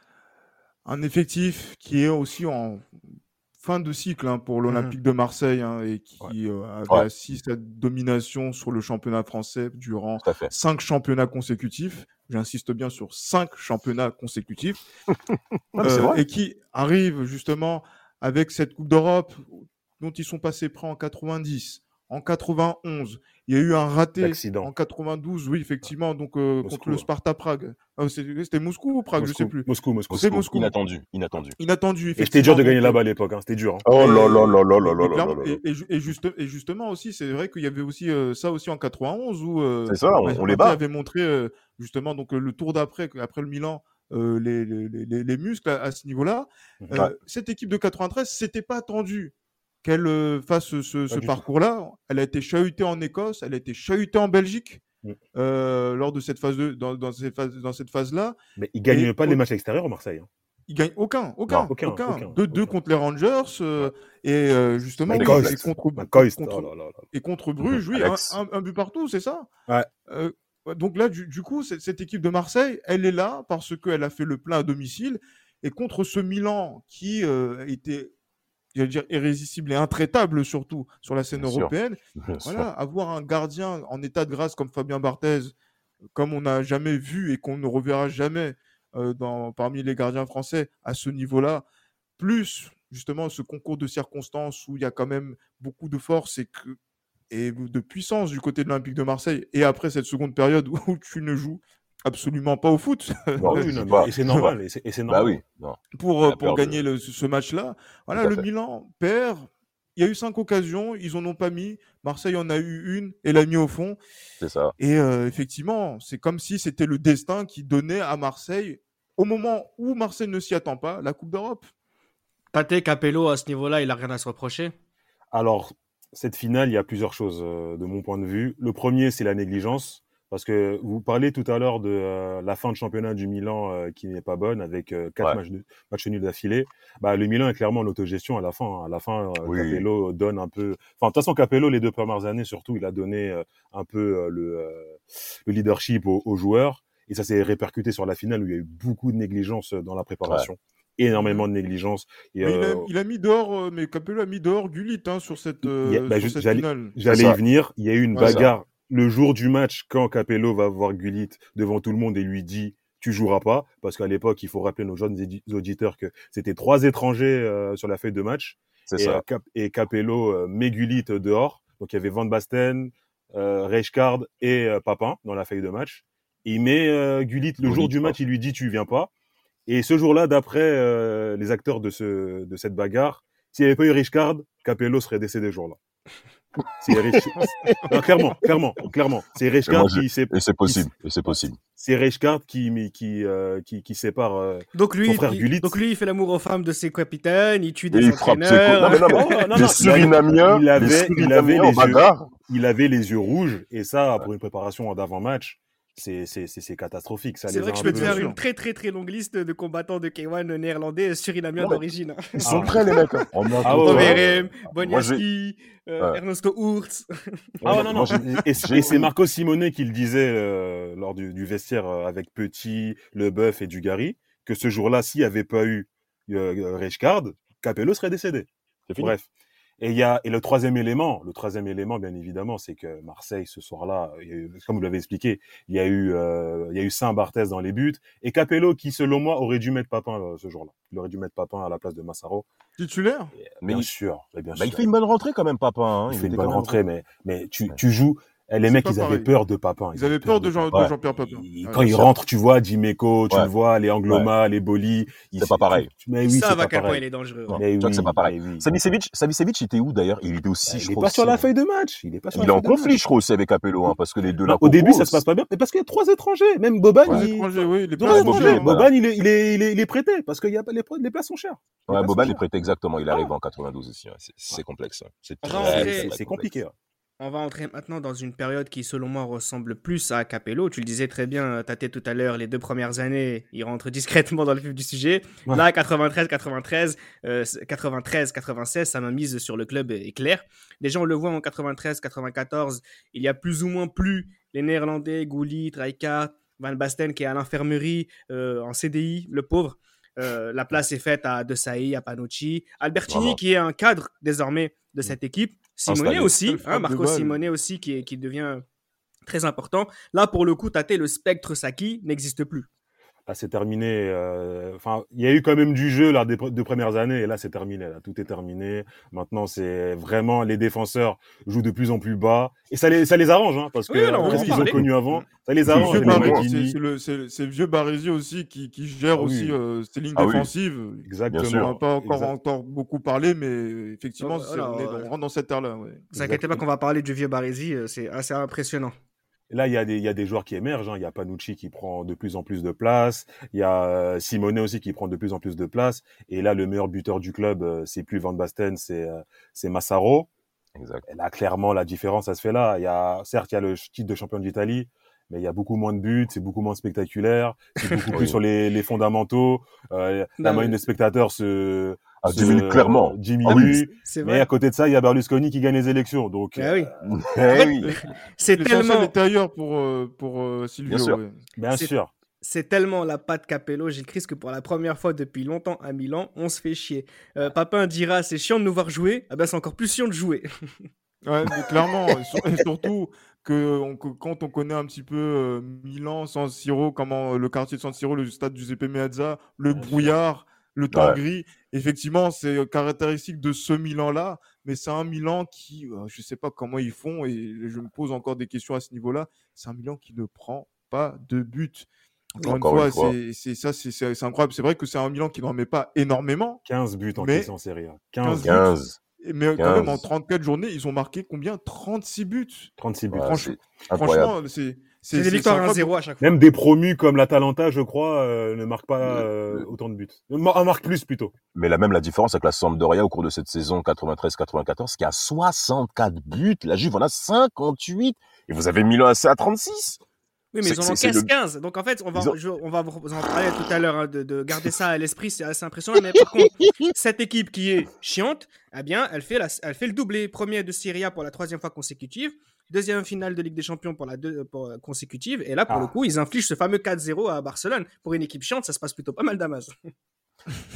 un effectif qui est aussi en fin de cycle hein, pour mmh l'Olympique de Marseille hein, et qui euh, avait assis cette domination sur le championnat français durant cinq championnats consécutifs. J'insiste bien sur cinq championnats consécutifs. euh, et qui arrive justement avec cette Coupe d'Europe dont ils sont passés près en 90, en 91. Il y a eu un raté en 92, oui, effectivement, donc euh, contre le Sparta Prague. Ah, c'était Moscou ou Prague, je sais plus. Moscou, Moscou. C'est Moscou. Inattendu, inattendu. Inattendu, effectivement. C'était dur de gagner là-bas à l'époque, hein. c'était dur. Hein. Oh là là là là là là là Et, et, juste, et justement aussi, c'est vrai qu'il y avait aussi euh, ça aussi en 91 où euh, c'est ça, on, les bat. avait montré justement donc le tour d'après, après le Milan, les, les, les, les, muscles à, ce niveau-là. Cette équipe de 93, c'était pas attendu qu'elle euh, fasse ce, parcours-là. Elle a été chahutée en Écosse, elle a été chahutée en Belgique. Mm. Euh, lors de cette phase de, dans, cette phase dans cette phase là mais il gagne pas les matchs extérieurs au Marseille hein. il gagne aucun aucun aucun, deux, contre les Rangers euh, et justement et contre, oh et contre Bruges oui un, but partout c'est ça? Donc là du, coup cette équipe de Marseille elle est là parce qu'elle a fait le plein à domicile. Et contre ce Milan qui était dire, irrésistible et intraitable surtout sur la scène européenne. voilà, avoir un gardien en état de grâce comme Fabien Barthez, comme on n'a jamais vu et qu'on ne reverra jamais euh, dans, parmi les gardiens français à ce niveau-là, plus justement ce concours de circonstances où il y a quand même beaucoup de force et, que, et de puissance du côté de l'Olympique de Marseille, et après cette seconde période où tu ne joues absolument pas au foot. et c'est normal. Et c'est bah normal. oui, pour, euh, pour gagner le, ce match-là. Voilà, le Milan perd. Il y a eu cinq occasions, ils en ont pas mis. Marseille en a eu une et l'a mis au fond. C'est ça. Et euh, effectivement, c'est comme si c'était le destin qui donnait à Marseille, au moment où Marseille ne s'y attend pas, la Coupe d'Europe. Tate Capello, à ce niveau-là, il a rien à se reprocher? Alors, cette finale, il y a plusieurs choses de mon point de vue. Le premier, c'est la négligence. Parce que vous parlez tout à l'heure de euh, la fin de championnat du Milan euh, qui n'est pas bonne avec euh, quatre matchs, matchs, nuls d'affilée. Bah, le Milan est clairement en autogestion à la fin. Hein. À la fin, Capello donne un peu. Enfin, de toute façon, Capello, les deux premières années surtout, il a donné un peu le, le, leadership aux, joueurs. Et ça s'est répercuté sur la finale où il y a eu beaucoup de négligence dans la préparation. énormément de négligence. Et, il, a, mis dehors, mais Capello a mis dehors Gullit hein, sur cette, bah, sur cette finale. J'allais y venir. Il y a eu une bagarre le jour du match, quand Capello va voir Gullit devant tout le monde et lui dit tu joueras pas, parce qu'à l'époque, il faut rappeler nos jeunes auditeurs que c'était trois étrangers euh, sur la feuille de match. Et, ça. Euh, et Capello euh, met Gullit dehors. Donc il y avait Van Basten, euh, Reichkard et Papin dans la feuille de match. Il met Gullit le jour du match, il lui dit tu viens pas. Et ce jour-là, d'après les acteurs de, ce, de cette bagarre, s'il n'y avait pas eu Reichkard, Capello serait décédé ce jour-là. C'est clairement, clairement, clairement. C'est Reichkard qui c'est c'est possible, c'est possible. C'est qui qui, euh, qui qui sépare euh, donc lui, son frère il, Donc lui, il fait l'amour aux femmes de ses capitaines, il tue des il entraîneurs. Frappe non, non, non, les Surinamiens, il avait, il avait les yeux, il avait les yeux rouges et ça pour une préparation d'avant-match c'est catastrophique. C'est vrai que je peux te faire une très très très longue liste de combattants de K1 néerlandais surinamiens d'origine. Ils sont prêts les mecs. Hein. Ah, Overeem, Bonyaski, euh, Ernesto Hurts. Ah non, non. et c'est Marco Simone qui le disait euh, lors du, du, vestiaire euh, avec Petit, Leboeuf et Dugarry, que ce jour-là, s'il n'y avait pas eu euh, Capello serait décédé. Bref. Et il y a et le troisième élément, le troisième élément, bien évidemment, c'est que Marseille ce soir-là, comme vous l'avez expliqué, il y a eu euh, il y a eu Saint Barthès dans les buts et Capello qui, selon moi, aurait dû mettre Papin euh, ce jour-là. Il aurait dû mettre Papin à la place de Massaro. Titulaire? Mais Bien sûr, bien bah, Il fait une bonne rentrée quand même, Papin. Hein. Il, il fait une bonne rentrée, mais mais tu tu joues eh, les mecs, ils avaient peur de Papin. Ils, avaient peur de, Jean, pierre Papin. quand ils rentrent, tu vois, Dimeco, tu le vois, les Angloma, les Boli. C'est pas pareil. Mais oui, ça va quel point il est dangereux. Mais oui, c'est pas pareil. Savicevic, Savicevic, était où d'ailleurs? Il était aussi, Il est pas sur la feuille de match. Il est pas sur Il est en conflit, je crois, aussi avec Capello, hein, parce que les deux là. Au début, ça se passe pas bien, mais parce qu'il y a trois étrangers. Même Boban. Oui. Boban, il est, il est, il est prêté parce que les places sont chères. Ouais, Boban est prêté exactement. Il arrive en 92 aussi. C'est complexe. C'est compliqué. On va entrer maintenant dans une période qui, selon moi, ressemble plus à Capello. Tu le disais très bien, Tate, tout à l'heure, les deux premières années, il rentre discrètement dans le vif du sujet. Là, 93, 93, 93, 96, sa mise sur le club est claire. Déjà, on le voit en 93, 94, il y a plus ou moins plus les Néerlandais, Goulit, Rijkaard, Van Basten qui est à l'infirmerie euh, en CDI, le pauvre. Euh, la place est faite à De Sailly, à Panucci, Albertini qui est un cadre désormais de cette équipe. Simone aussi, hein, Marco Simone aussi qui, qui devient très important. Là, pour le coup, Tate, le spectre Saki n'existe plus là c'est terminé. Euh, enfin, il y a eu quand même du jeu là des deux premières années et là c'est terminé. Là, tout est terminé. Maintenant, c'est vraiment les défenseurs jouent de plus en plus bas et ça les ça les arrange hein, parce que ce qu'ils ont connu avant, ça les arrange. C'est vieux Barési aussi qui, qui gère ah aussi euh, ces lignes ah défensives. Exactement. On n'a pas encore encore beaucoup parlé, mais effectivement, oh, on, rentre dans cette ère-là. Ouais. Ne vous inquiétez pas qu'on va parler du vieux Barési, euh, c'est assez impressionnant. Là, il y, a des, il y a des joueurs qui émergent. Hein. Il y a Panucci qui prend de plus en plus de place. Il y a euh, Simone aussi qui prend de plus en plus de place. Et là, le meilleur buteur du club, euh, c'est plus Van Basten, c'est euh, c'est Massaro. Exact. Et là, clairement, la différence, ça se fait là. Il y a, certes, il y a le titre de champion d'Italie, mais il y a beaucoup moins de buts, c'est beaucoup moins spectaculaire, c'est beaucoup plus sur les, les fondamentaux. Euh, la moyenne des spectateurs se, ah, diminue clairement. Diminue. Ah mais à côté de ça, il y a Berlusconi qui gagne les élections. Donc, ah oui. Eh oui. c'est tellement l'intérieur pour euh, pour euh, Silvio. Bien sûr. Bien sûr. C'est tellement la patte Capello, Gilles Christ, que pour la première fois depuis longtemps à Milan, on se fait chier. Euh, Papin dira c'est chiant de nous voir jouer. Ah ben c'est encore plus chiant de jouer. ouais, mais clairement, et surtout que, quand on connaît un petit peu euh, Milan, San Siro, comment le quartier de San Siro, le stade Giuseppe Meazza, le brouillard le temps gris. Effectivement, c'est caractéristique de ce Milan-là, mais c'est un Milan qui, euh, je ne sais pas comment ils font, et je me pose encore des questions à ce niveau-là. C'est un Milan qui ne prend pas de but. Encore, une fois, c'est ça, c'est incroyable. C'est vrai que c'est un Milan qui n'en met pas énormément. 15 buts en mais... en série. 15. 15. mais quand même, en 34 journées, ils ont marqué combien? 36 buts. 36 buts. franchement, c'est. C'est des victoires 1-0 à chaque fois. Même des promus comme l'Atalanta, je crois, euh, ne marquent pas euh, autant de buts. En marque plus plutôt. Mais la même la différence avec la Sampdoria au cours de cette saison 93-94, qui a 64 buts. La Juve en a 58. Et vous avez Milan AC à 36. Oui, mais ils en ont 15-15. Donc en fait, on va, on va vous en parler tout à l'heure, hein, de, garder ça à l'esprit, c'est assez impressionnant. Mais par contre, cette équipe qui est chiante, eh bien, elle fait, la, elle fait le doublé. Premier de Serie A pour la troisième fois consécutive. Deuxième finale de Ligue des Champions pour la deux, pour, euh, consécutive. Et là, pour le ah. coup, ils infligent ce fameux 4-0 à Barcelone. Pour une équipe chiante, ça se passe plutôt pas mal d'Amaz.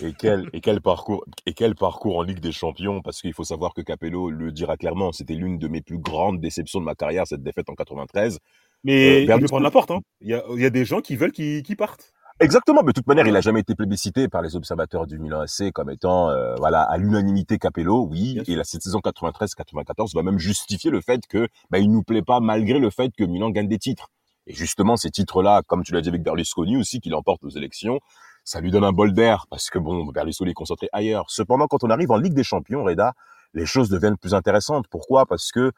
Et quel, et quel parcours et quel parcours en Ligue des Champions? Parce qu'il faut savoir que Capello le dira clairement c'était l'une de mes plus grandes déceptions de ma carrière cette défaite en 93 mais euh, il prendre la porte. Hein. Il, y a, il, y a, des gens qui veulent qu'ils partent. Exactement, mais de toute manière, il n'a jamais été plébiscité par les observateurs du Milan AC comme étant, euh, voilà, à l'unanimité Capello, oui. et la cette saison 93-94 va même justifier le fait que, bah, il nous plaît pas malgré le fait que Milan gagne des titres. Et justement, ces titres-là, comme tu l'as dit avec Berlusconi aussi, qu'il emporte aux élections, ça lui donne un bol d'air parce que bon, Berlusconi est concentré ailleurs. Cependant, quand on arrive en Ligue des Champions, Reda, les choses deviennent plus intéressantes. Pourquoi? Parce que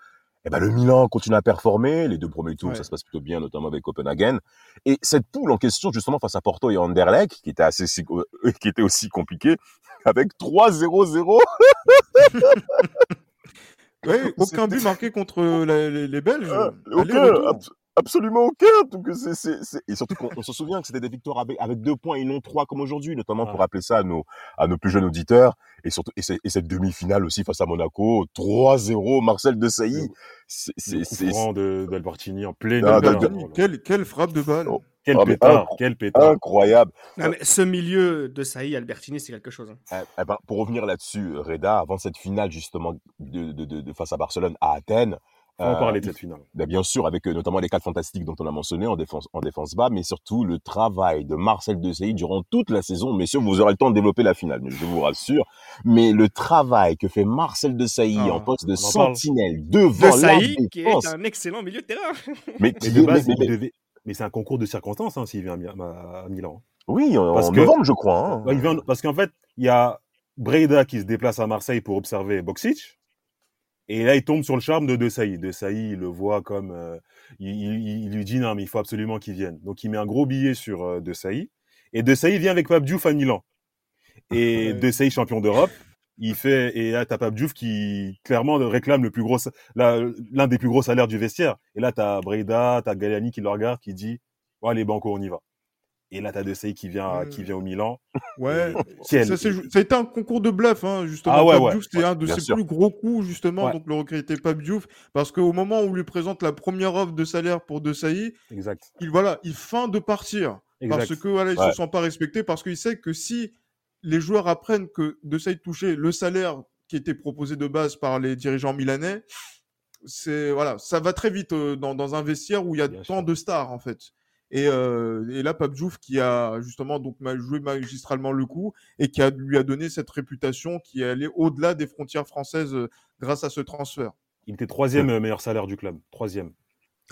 eh ben, le Milan continue à performer. Les deux premiers tours, ça se passe plutôt bien, notamment avec Copenhagen. Et cette poule en question, justement, face à Porto et Anderlecht, qui était assez, euh, qui était aussi compliqué, avec 3-0-0. oui, aucun but marqué contre les, Belges. Ah, aucun, Absolument aucun. Donc c'est, c'est, c'est... Et surtout qu'on se souvient que c'était des victoires avec, avec deux points et non trois comme aujourd'hui, notamment pour rappeler ça à nos, à nos plus jeunes auditeurs. Et surtout, et, et cette demi-finale aussi face à Monaco, 3-0, Marcel de Sailly. C'est, c'est, c'est... de d'Albertini en plein. Ah, quelle, quelle frappe de balle. Oh. Quel, ah, pétard, quel pétard, Incroyable. mais ce milieu de Saï, Albertini, c'est quelque chose. Hein. Eh, eh ben, pour revenir là-dessus, Reda, avant cette finale justement de, de, de, de face à Barcelone à Athènes, on va parler de cette finale. Ben bien sûr, avec euh, notamment les quatre fantastiques dont on a mentionné en défense, en défense bas, mais surtout le travail de Marcel Desailly durant toute la saison. Messieurs, vous aurez le temps de développer la finale, mais je vous rassure. Mais le travail que fait Marcel Desailly ah, en poste de sentinelle devant Desailly, qui est un excellent milieu de terrain. mais, mais, c'est un concours de circonstances hein, s'il vient à, Milan. Oui, en, parce novembre, je crois. Hein. parce qu'en fait, il y a Breda qui se déplace à Marseille pour observer Boxic. Et là, il tombe sur le charme de De Sailly. De Sailly, il le voit comme... Euh, il, lui dit, non, mais il faut absolument qu'il vienne. Donc, il met un gros billet sur euh, De Sailly. Et De Sailly vient avec Pape Diouf à Milan. Et De Sailly, champion d'Europe, il fait... Et là, t'as Pape Diouf qui, clairement, réclame le plus gros... L'un des plus gros salaires du vestiaire. Et là, t'as Breda, t'as Galliani qui le regarde, qui dit, bon, allez, Banco, on y va. Et là, t'as De Sailly qui vient, qui vient au Milan. Ouais, ça, ça, a été un concours de bluff, hein, justement. Ah ouais, c'était un de ses plus gros coups, justement, donc le regrettait pas Diouf, parce qu'au moment où on lui présente la première offre de salaire pour De Sailly, exact. il, voilà, il feint de partir, parce que voilà, il se sent pas respecté, parce qu'il sait que si les joueurs apprennent que De Sailly touchait le salaire qui était proposé de base par les dirigeants milanais, c'est voilà, ça va très vite euh, dans, dans, un vestiaire où il y a tant de stars, en fait. Et, euh, et là, Pape qui a justement donc joué magistralement le coup et qui a, lui a donné cette réputation qui est allée au-delà des frontières françaises euh, grâce à ce transfert. Il était troisième euh, meilleur salaire du club. Troisième.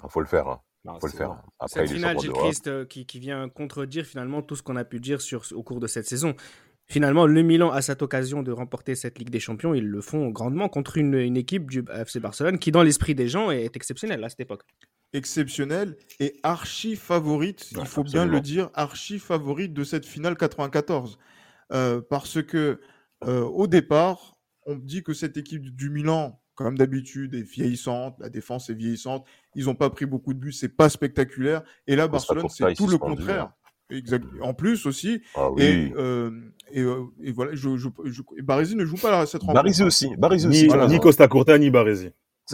Il faut le faire. Hein. faut le faire. Après, cette finale, Gilles Christ, qui, qui, vient contredire finalement tout ce qu'on a pu dire sur, au cours de cette saison. Finalement, le Milan a cette occasion de remporter cette Ligue des Champions. Ils le font grandement contre une, une équipe du FC Barcelone qui, dans l'esprit des gens, est exceptionnelle à cette époque exceptionnelle et archi favorite, il faut bien le dire, archi favorite de cette finale 94. Euh, parce que euh, au départ, on dit que cette équipe du Milan, comme d'habitude, est vieillissante, la défense est vieillissante, ils n'ont pas pris beaucoup de buts, c'est pas spectaculaire. Et là, Barcelone, c'est tout le contraire. Hein. Exact. En plus aussi. Ah et, euh, et, voilà, je, je, ne joue pas à cette rencontre. Barisi aussi. Barisi aussi. Ni, Costa Curta, ni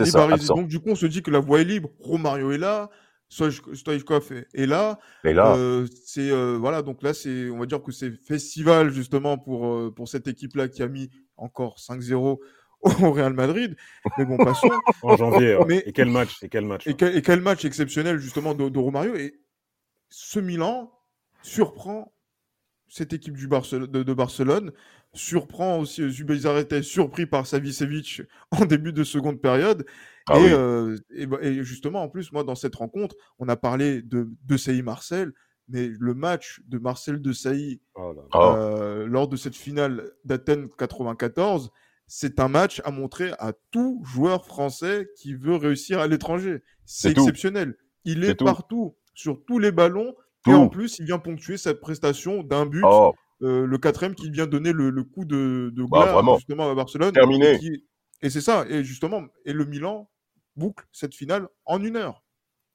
Barisi. Donc, du coup, on se dit que la voie est libre. Romario est là. Stoichkov est là. Et là. Euh, c'est euh, voilà, donc là, c'est, on va dire que c'est festival justement pour euh, pour cette équipe-là qui a mis encore 5-0 au Real Madrid. Mais bon, passons. en janvier. Mais, et quel match Et quel match Et quel, et quel match exceptionnel justement de, de, Romario. Et ce Milan surprend cette équipe du de, Barcelone surprend aussi euh, Zubizarreta surpris par Savicevic en début de seconde période. Ah euh, bah, et, justement, en plus, moi, dans cette rencontre, on a parlé de, de Saï Marcel, mais le match de Marcel de Sailly oh euh, lors de cette finale d'Athènes 94, c'est un match à montrer à tout joueur français qui veut réussir à l'étranger. C'est exceptionnel. Il est, partout, sur tous les ballons. Et en plus, il vient ponctuer sa prestation d'un but. Oh. Euh, le quatrième qui vient donner le, coup de, de bah, justement à Barcelone. Terminé. Et, c'est ça. Et justement, et le Milan boucle cette finale en une heure.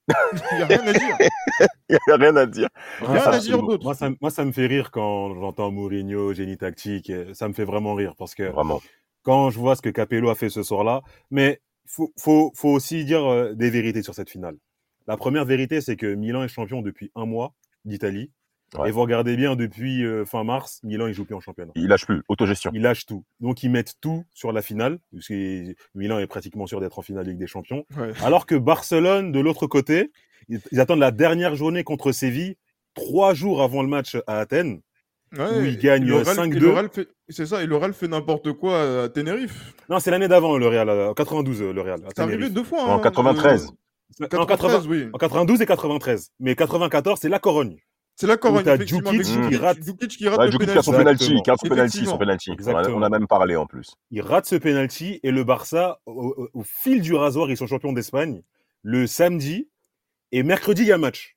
Il n'y a rien à dire. Il n'y a rien à dire. Rien à dire d'autre. Moi ça, moi, ça me fait rire quand j'entends Mourinho, génie tactique. Ça me fait vraiment rire parce que vraiment. quand je vois ce que Capello a fait ce soir-là, mais faut, faut, faut aussi dire euh, des vérités sur cette finale. La première vérité, c'est que Milan est champion depuis un mois d'Italie. Et vous regardez bien, depuis euh, fin mars, Milan, il joue plus en championnat. Il lâche plus, autogestion. Il lâche tout. Donc, ils mettent tout sur la finale, parce que Milan est pratiquement sûr d'être en finale Ligue des Champions. Alors que Barcelone, de l'autre côté, ils, attendent la dernière journée contre Séville, trois jours avant le match à Athènes, où ils gagnent 5-2. C'est ça, et le Real fait n'importe quoi à Tenerife. Non, c'est l'année d'avant, le Real, en 92, le Real. C'est arrivé deux fois. en 93. Hein, en, 93, oui. en 92 et 93. Mais 94, c'est la Corogne. C'est la Corogne. T'as Djukic qui rate, Djukic qui rate le penalty. son penalty, qui rate son penalty, son penalty. On, a, même parlé en plus. Il rate ce penalty et le Barça, au, fil du rasoir, ils sont champions d'Espagne le samedi et mercredi il y a match.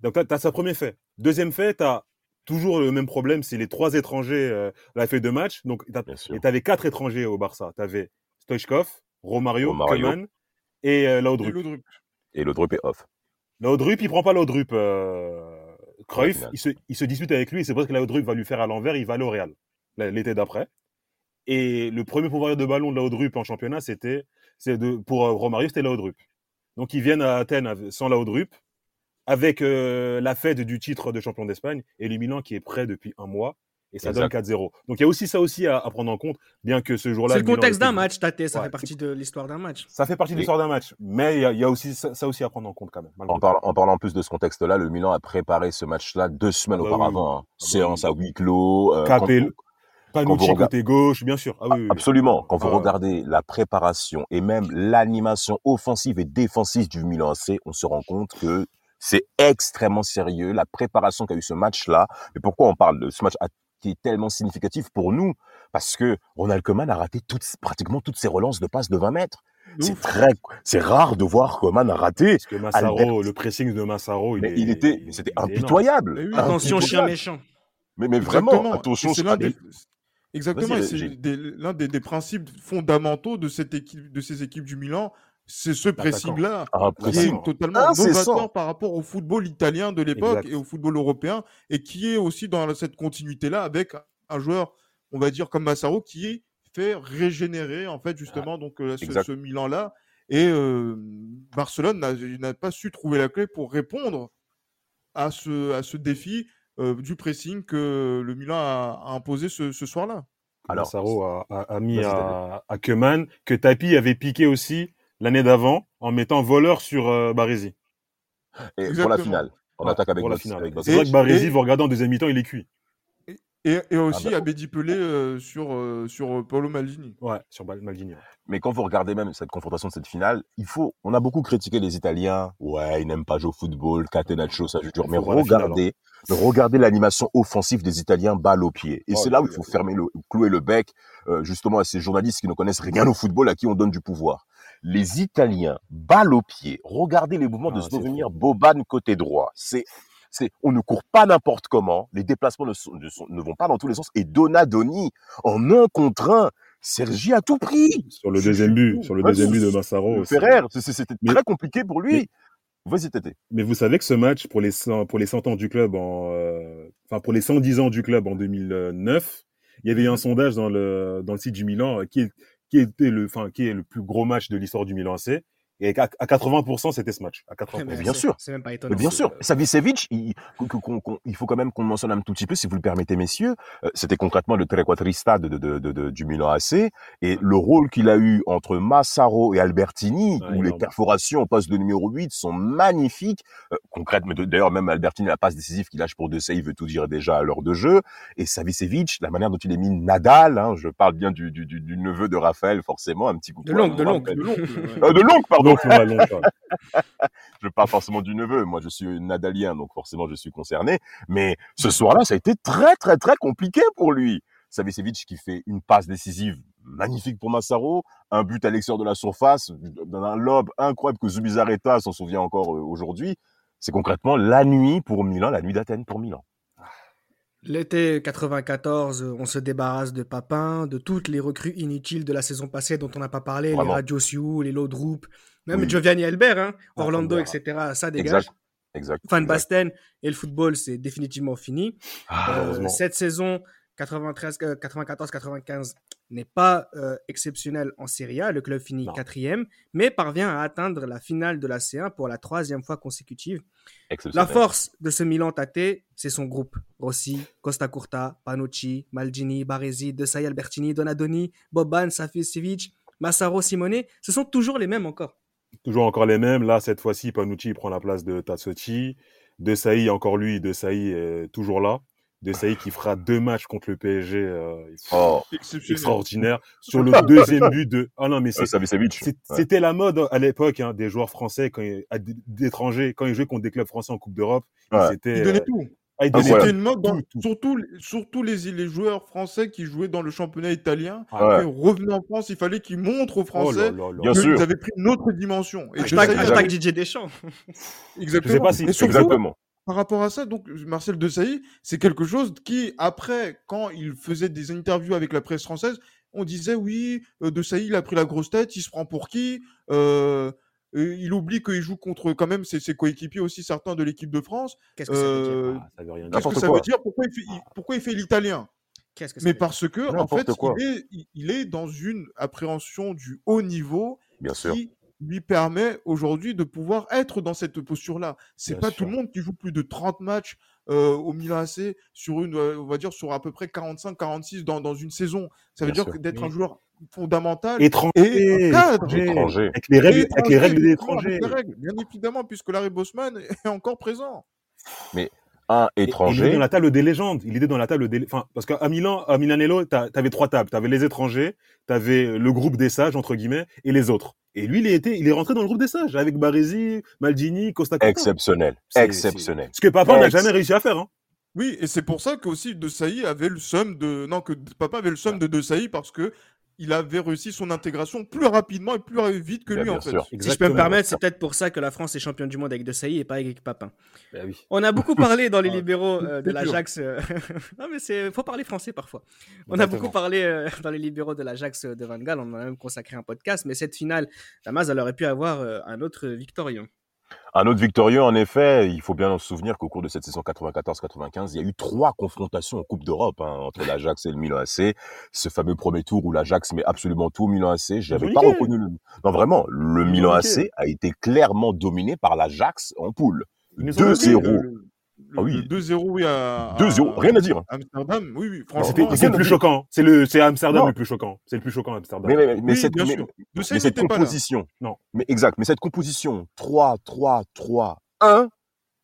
Donc t'as ça premier fait. Deuxième fait, t'as toujours le même problème, c'est les trois étrangers euh, la fait de match. Donc et t'avais quatre étrangers au Barça. T'avais Stoichkov, Romario, Romario. Et euh, Laudrup. Et Laudrup est off. Laudrup, il prend pas Laudrup. Euh, Cruyff, il, se, il se, dispute avec lui et c'est parce que Laudrup va lui faire à l'envers, il va aller au Real l'été d'après. Et le premier pouvoir de ballon de Laudrup en championnat, c'était de, pour euh, Romario, c'était Laudrup. Donc ils viennent à Athènes sans Laudrup, avec euh, la fête du titre de champion d'Espagne et le Milan qui est prêt depuis un mois et ça donne 4-0. Donc il y a aussi ça aussi à, prendre en compte, bien que ce jour-là. C'est le contexte d'un match, Tate, ça fait partie de l'histoire d'un match. Ça fait partie de l'histoire d'un match, mais il y, a, aussi ça, aussi à prendre en compte quand même. En, parlant, en parlant plus de ce contexte-là, le Milan a préparé ce match-là deux semaines ah bah auparavant. Hein. Ah bah Séance à huis clos. Euh, Capel... Panucci côté gauche, bien sûr. Ah, oui, Absolument. Quand vous ah regardez la préparation et même l'animation offensive et défensive du Milan AC, on se rend compte que c'est extrêmement sérieux, la préparation qu'a eu ce match-là. Mais pourquoi on parle de ce match qui est tellement significatif pour nous parce que Ronald Koeman a raté toutes, pratiquement toutes ses relances de passe de 20 mètres. C'est très, c'est rare de voir Koeman a raté. Parce que Massaro, le pressing de Massaro, il, mais il était, c'était impitoyable. attention, chien méchant. Mais, mais vraiment, attention, c'est Exactement, c'est l'un des, des, principes fondamentaux de cette équipe, de ces équipes du Milan, c'est ce pressing-là qui est totalement novateur par rapport au football italien de l'époque et au football européen et qui est aussi dans cette continuité-là avec un joueur, on va dire comme Massaro, qui fait régénérer en fait justement donc euh, ce, Milan-là. Et euh, Barcelone n'a pas su trouver la clé pour répondre à ce, à ce défi euh, du pressing que le Milan a, imposé ce, soir-là. Alors, Massaro a, a, mis à, à Keman, que Tapi avait piqué aussi l'année d'avant en mettant voleur sur euh, Baresi. Et pour la finale, on attaque avec, la finale. C'est vrai que Baresi, vous regardez en deuxième mi-temps, il est cuit. Et, et, aussi ah. Abedi Pelé euh, sur, euh, sur Paolo Maldini. Ouais, sur Maldini. Mais quand vous regardez même cette confrontation de cette finale, il faut. On a beaucoup critiqué les Italiens. Ouais, ils n'aiment pas jouer au football, Catenaccio, ça joue dur. Mais regardez, regardez l'animation offensive des Italiens balle au pied. Et c'est là où il faut fermer le, clouer le bec, justement, à ces journalistes qui ne connaissent rien au football, à qui on donne du pouvoir les Italiens, balle au pied, regardez les mouvements de ah, souvenir Boban côté droit. C'est, c'est, on ne court pas n'importe comment, les déplacements ne, ne, vont pas dans tous les sens. Et Donadoni, en un contre un, Sergi à tout prix. Sur le deuxième but, sur le deuxième but de Massaro. Ferrer, c'était très compliqué pour lui. Vas-y, Tété. Mais vous savez que ce match, pour les 100, pour les 100 ans du club, en, euh, enfin, pour les 110 ans du club en 2009, il y avait eu un sondage dans le, dans le site du Milan euh, qui, qui était le, enfin, qui est le plus gros match de l'histoire du Milan AC. Et à, 80%, c'était ce match. À 80%. bien sûr. C'est même pas étonnant. bien sûr. Savicevic, il, il, faut quand même qu'on mentionne un tout petit peu, si vous le permettez, messieurs. Euh, c'était concrètement le trequatrista de, de, de, du Milan AC. Et le rôle qu'il a eu entre Massaro et Albertini, où les perforations au poste de numéro 8 sont magnifiques. Euh, concrètement, d'ailleurs, même Albertini, la passe décisive qu'il lâche pour deux il veut tout dire déjà à l'heure de jeu. Et Savicevic, la manière dont il est mis Nadal, hein, je parle bien du, du, du, neveu de Raphaël, forcément, un petit coup de longue, de longue, de de longue, pardon. je parle forcément du neveu. Moi, je suis nadalien, donc forcément, je suis concerné. Mais ce soir-là, ça a été très, très, très compliqué pour lui. Savicevic qui fait une passe décisive magnifique pour Massaro, un but à l'extérieur de la surface, dans un lob incroyable que Zubizarreta s'en souvient encore euh, aujourd'hui. C'est concrètement la nuit pour Milan, la nuit d'Athènes pour Milan. L'été 94, on se débarrasse de Papin, de toutes les recrues inutiles de la saison passée dont on n'a pas parlé, les Radio Sioux, les Lodroup, même Giovanni Albert, hein, ah, Orlando, etc. Ça dégage. Exact. Van Basten et le football, c'est définitivement fini. Ah, euh, cette saison 93, 94-95 n'est pas euh, exceptionnelle en Serie A. Le club finit quatrième, mais parvient à atteindre la finale de la C1 pour la troisième fois consécutive. La force de ce Milan tâté, c'est son groupe. Rossi, Costa Curta, Panucci, Maldini, Baresi, De Albertini, Donadoni, Boban, Saficevic, Massaro, Simone. Ce sont toujours les mêmes encore. Toujours encore les mêmes. Là, cette fois-ci, Panucci prend la place de Tassotti. De Saï, encore lui, De Saï est toujours là. De Saï qui fera deux matchs contre le PSG euh, oh. extraordinaire. Sur le deuxième but de... Ah non, mais c'était la mode à l'époque hein, des joueurs français, quand d'étrangers, quand ils jouaient contre des clubs français en Coupe d'Europe. Ils donnaient euh, tout. Ah, C'était une mode, surtout, surtout les, les joueurs français qui jouaient dans le championnat italien. Ah revenaient en France, il fallait qu'ils montrent aux oh Français qu'ils avaient pris une autre dimension. Et hashtag, Didier Deschamps. Exactement. Pas si... Exactement. Par rapport à ça, donc Marcel Desailly, c'est quelque chose qui, après, quand il faisait des interviews avec la presse française, on disait oui, euh, Desailly, il a pris la grosse tête, il se prend pour qui? Euh, il oublie qu'il joue contre quand même ses, ses coéquipiers aussi certains de l'équipe de France. Qu'est-ce que ça veut dire? Euh, ah, veut rien dire. Qu'est-ce que ça veut dire? Pourquoi il fait, pourquoi il fait l'italien? Qu'est-ce que Mais parce que en fait, il est, il est, dans une appréhension du haut niveau Bien qui sûr. lui permet aujourd'hui de pouvoir être dans cette posture-là. C'est pas tout le monde qui joue plus de 30 matchs euh, au Milan AC sur une, euh, on va dire sur à peu près 45-46 dans, dans une saison. Ça veut dire d'être un joueur fondamental étranger, et étranger. Avec, les règles, avec les règles des étrangers. Bien évidemment, puisque Larry Bosman est encore présent. Mais un étranger. il est dans la table des légendes. Il était dans la table des. Enfin, parce qu'à Milan, à Milanello, tu avais trois tables. Tu avais les étrangers, tu avais le groupe des sages, entre guillemets, et les autres. Et lui, il, était, il est rentré dans le groupe des sages, avec Baresi, Maldini, Costa Costa. Exceptionnel. Exceptionnel. Ce que Papa n'a jamais réussi à faire. Hein. Oui, et c'est pour ça qu'aussi De Sailly avait le somme de. Non, que Papa avait le somme de De Sailly parce que il avait réussi son intégration plus rapidement et plus vite que lui, en fait. Si je peux me permettre, c'est peut-être pour ça que la France est championne du monde avec De Sailly et pas avec Papin. Ben oui. On a beaucoup parlé dans les libéraux euh, de l'Ajax. Euh, non, mais c'est faut parler français parfois. On a beaucoup parlé euh, dans les libéraux de l'Ajax de Van Gaal. On a même consacré un podcast. Mais cette finale, Damas, elle aurait pu avoir un autre victorieux. Un autre victorieux, en effet, il faut bien se souvenir qu'au cours de cette saison 94-95, il y a eu trois confrontations en Coupe d'Europe hein, entre l'Ajax et le Milan AC. Ce fameux premier tour où l'Ajax met absolument tout au Milan AC. J'avais pas reconnu le... Non, vraiment, le Milan AC a été clairement dominé par l'Ajax en poule. 2-0. Ah oui. 2-0, oui, à, 2-0, rien à dire. Amsterdam, oui, oui, franchement. C'est le plus choquant. C'est le, c'est Amsterdam le plus choquant. C'est le plus choquant, Amsterdam. Mais, mais, mais cette, mais, mais cette composition. Non. Mais exact. Mais cette composition 3,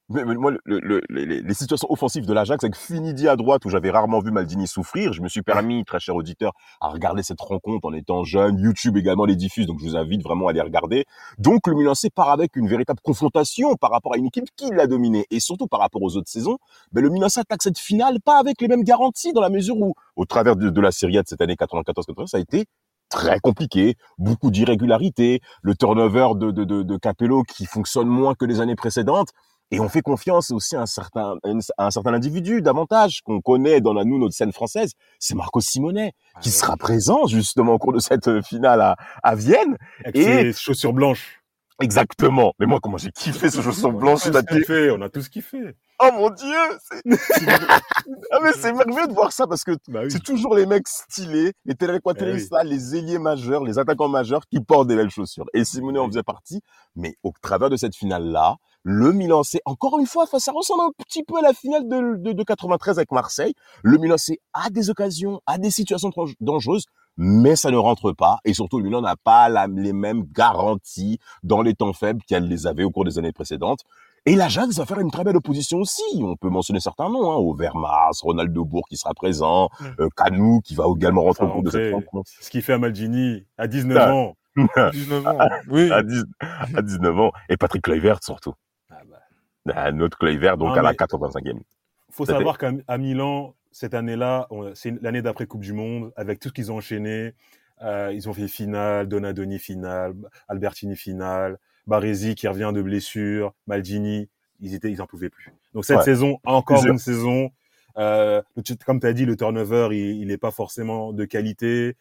3, 3, 1, mais, moi, le, le, les, les, situations offensives de l'Ajax avec Finidi à droite où j'avais rarement vu Maldini souffrir, je me suis permis, très cher auditeur, à regarder cette rencontre en étant jeune. YouTube également les diffuse, donc je vous invite vraiment à les regarder. Donc le Milan C part avec une véritable confrontation par rapport à une équipe qui l'a dominé et surtout par rapport aux autres saisons. Mais le Milan C attaque cette finale pas avec les mêmes garanties dans la mesure où, au travers de, de la Serie A de cette année 94-95, ça a été très compliqué, beaucoup d'irrégularités, le turnover de, de, de, de Capello qui fonctionne moins que les années précédentes. Et on fait confiance aussi à un certain, à un certain individu davantage qu'on connaît dans la, nous, notre scène française. C'est Marco Simonet, ah qui sera présent justement au cours de cette euh, finale à, à Vienne. Avec et ses chaussures blanches. Exactement. Mais moi, comment j'ai kiffé ce chaussures blanches. On a tous kiffé, on a tous kiffé. Oh mon dieu! ah mais c'est merveilleux de voir ça parce que bah c'est toujours les mecs stylés, les téléquatristes eh les ailiers majeurs, les attaquants majeurs qui portent des belles chaussures. Et Simonet en faisait partie. Mais au travers de cette finale-là, le Milan C, encore une fois, ça ressemble un petit peu à la finale de, de, de 93 avec Marseille. Le Milan C a des occasions, a des situations dangereuses, mais ça ne rentre pas. Et surtout, le Milan n'a pas les mêmes garanties dans les temps faibles qu'elle les avait au cours des années précédentes. Et l'Ajax va faire une très belle opposition aussi. On peut mentionner certains noms, hein, Overmars, Ronaldo Bourg qui sera présent, euh, Canou qui va également rentrer au cours de cette rencontre. Ce qui fait à Maldini à 19 ah. ans. 19 ans, oui. À, 19 ans. Et Patrick Kluivert surtout. Ah. Un autre Kluivert, donc à la 85e. faut savoir qu'à Milan, cette année-là, c'est l'année d'après Coupe du Monde, avec tout ce qu'ils ont enchaîné, Euh, ils ont fait finale, Donadoni finale, Albertini finale, Baresi qui revient de blessure, Maldini, ils étaient, ils en pouvaient plus. Donc cette saison, encore une saison, euh, comme tu as dit, le turnover, il n'est pas forcément de qualité.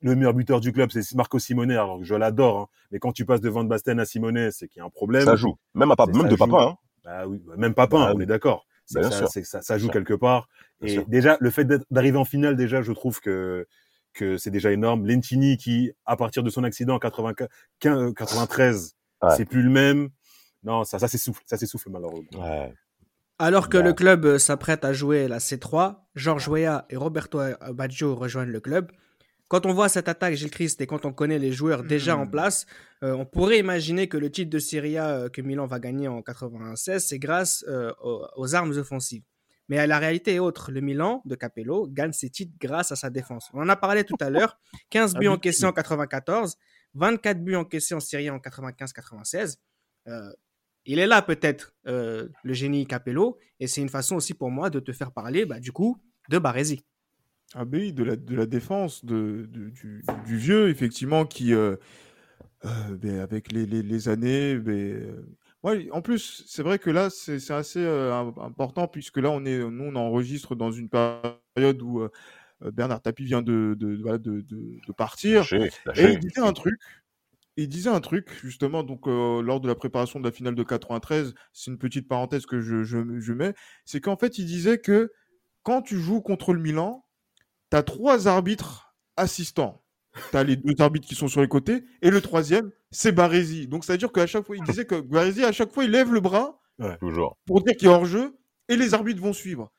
Le meilleur buteur du club, c'est Marco Simone. Alors je l'adore, hein. mais quand tu passes de Van Basten à Simone, c'est qu'il y a un problème. Ça joue, même à même de Papin. Hein. Bah oui, bah, même Papin, bah on est d'accord. Ça, ça, ça, joue quelque part. et déjà, le fait d'arriver en finale, déjà, je trouve que que c'est déjà énorme. Lentini qui, à partir de son accident en 93, c'est plus le même. Non, ça, ça s'essouffle, ça s'essouffle malheureusement. Ouais. Alors que le club euh, s'apprête à jouer la C3, Georges Weah et Roberto Baggio rejoignent le club. Quand on voit cette attaque, Gilles Christ, et quand on connaît les joueurs déjà en hmm. place, euh, on pourrait imaginer que le titre de Serie A euh, que Milan va gagner en 96, c'est grâce aux, armes offensives. Mais la réalité est autre. Le Milan de Capello gagne ses titres grâce à sa défense. On en a parlé tout à l'heure. 15 buts encaissés en 94, 24 buts encaissés en Serie A en 95-96 il est là peut-être euh, le génie Capello, et c'est une façon aussi pour moi de te faire parler bah, du coup de Baresi. Ah oui, de la, de la défense de, du, vieux, effectivement, qui, euh, euh, ben, avec les, les, années, ben, ouais, en plus, c'est vrai que là, c'est assez important, puisque là, on est, nous, on enregistre dans une période où Bernard Tapie vient de, de, de, partir. et il disait un truc, il disait un truc, justement, donc lors de la préparation de la finale de 93, c'est une petite parenthèse que je, je, mets, c'est qu'en fait, il disait que quand tu joues contre le Milan, tu as trois arbitres assistants. Tu as les deux arbitres qui sont sur les côtés, et le troisième, c'est Baresi. Donc, c'est-à-dire qu'à chaque fois, il disait que Baresi, à chaque fois, il lève le bras toujours. pour dire qu'il est hors jeu, et les arbitres vont suivre.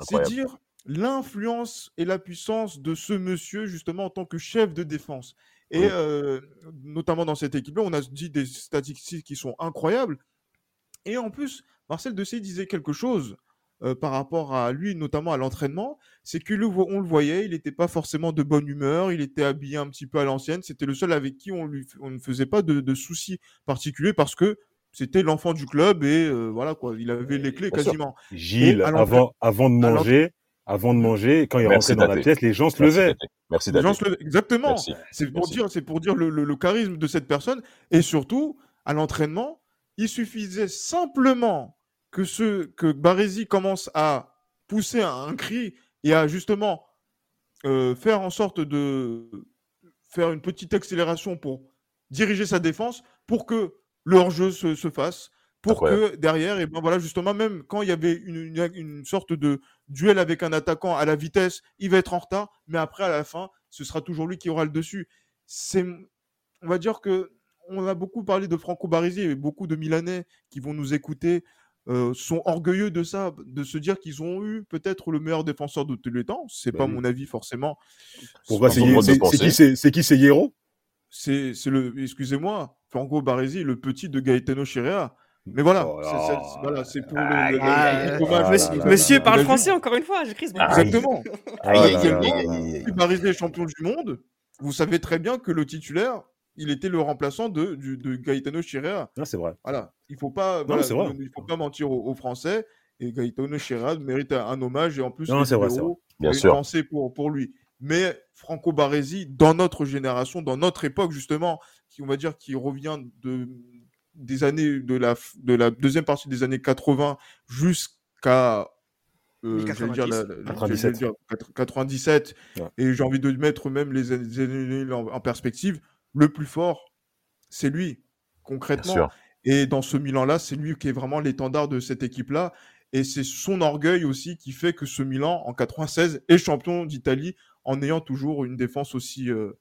C'est dire l'influence et la puissance de ce monsieur, justement, en tant que chef de défense. Et notamment dans cette équipe-là, on a dit des statistiques qui sont incroyables. Et en plus, Marcel Dessay disait quelque chose par rapport à lui, notamment à l'entraînement, c'est que on le voyait, il n'était pas forcément de bonne humeur, il était habillé un petit peu à l'ancienne. C'était le seul avec qui on, lui, on ne faisait pas de, soucis particuliers parce que c'était l'enfant du club et voilà quoi, il avait les clés quasiment. Gilles, avant, avant de manger, avant de manger, quand il rentrait dans la pièce, les gens se levaient. Merci les Exactement. C'est pour dire, c'est pour dire le, charisme de cette personne et surtout à l'entraînement, il suffisait simplement que ce que Baresi commence à pousser un, cri et à justement euh, faire en sorte de faire une petite accélération pour diriger sa défense pour que le hors-jeu se, se fasse pour que derrière, et ben voilà, justement, même quand il y avait une, une, sorte de duel avec un attaquant à la vitesse, il va être en retard, mais après, à la fin, ce sera toujours lui qui aura le dessus. C'est, on va dire que on a beaucoup parlé de Franco Barisi et beaucoup de Milanais qui vont nous écouter euh, sont orgueilleux de ça, de se dire qu'ils ont eu peut-être le meilleur défenseur de tous les temps. C'est bah pas mon avis forcément. Pourquoi c'est qui c'est qui c'est Hierro? C'est le excusez-moi, Franco Baresi, le petit de Gaetano Chirea. Mais voilà, oh c'est pour le, Monsieur parle français encore une fois, j'écris Exactement. Marizé est champion du monde. Vous savez très bien que le titulaire, il était le remplaçant de, de Gaetano Chirea. c'est vrai. Voilà, il faut pas, voilà, il faut pas mentir aux, Français. Et Gaetano Chirea mérite un, hommage et en plus, c'est vrai, Bien sûr. pensée pour, pour lui. Mais Franco Baresi, dans notre génération, dans notre époque justement, qui on va dire qui revient de des années de la, de la deuxième partie des années 80 jusqu'à euh, dire, 97, et j'ai envie de mettre même les années en, perspective, le plus fort, c'est lui, concrètement. Et dans ce Milan-là, c'est lui qui est vraiment l'étendard de cette équipe-là. Et c'est son orgueil aussi qui fait que ce Milan, en 96, est champion d'Italie en ayant toujours une défense aussi, euh,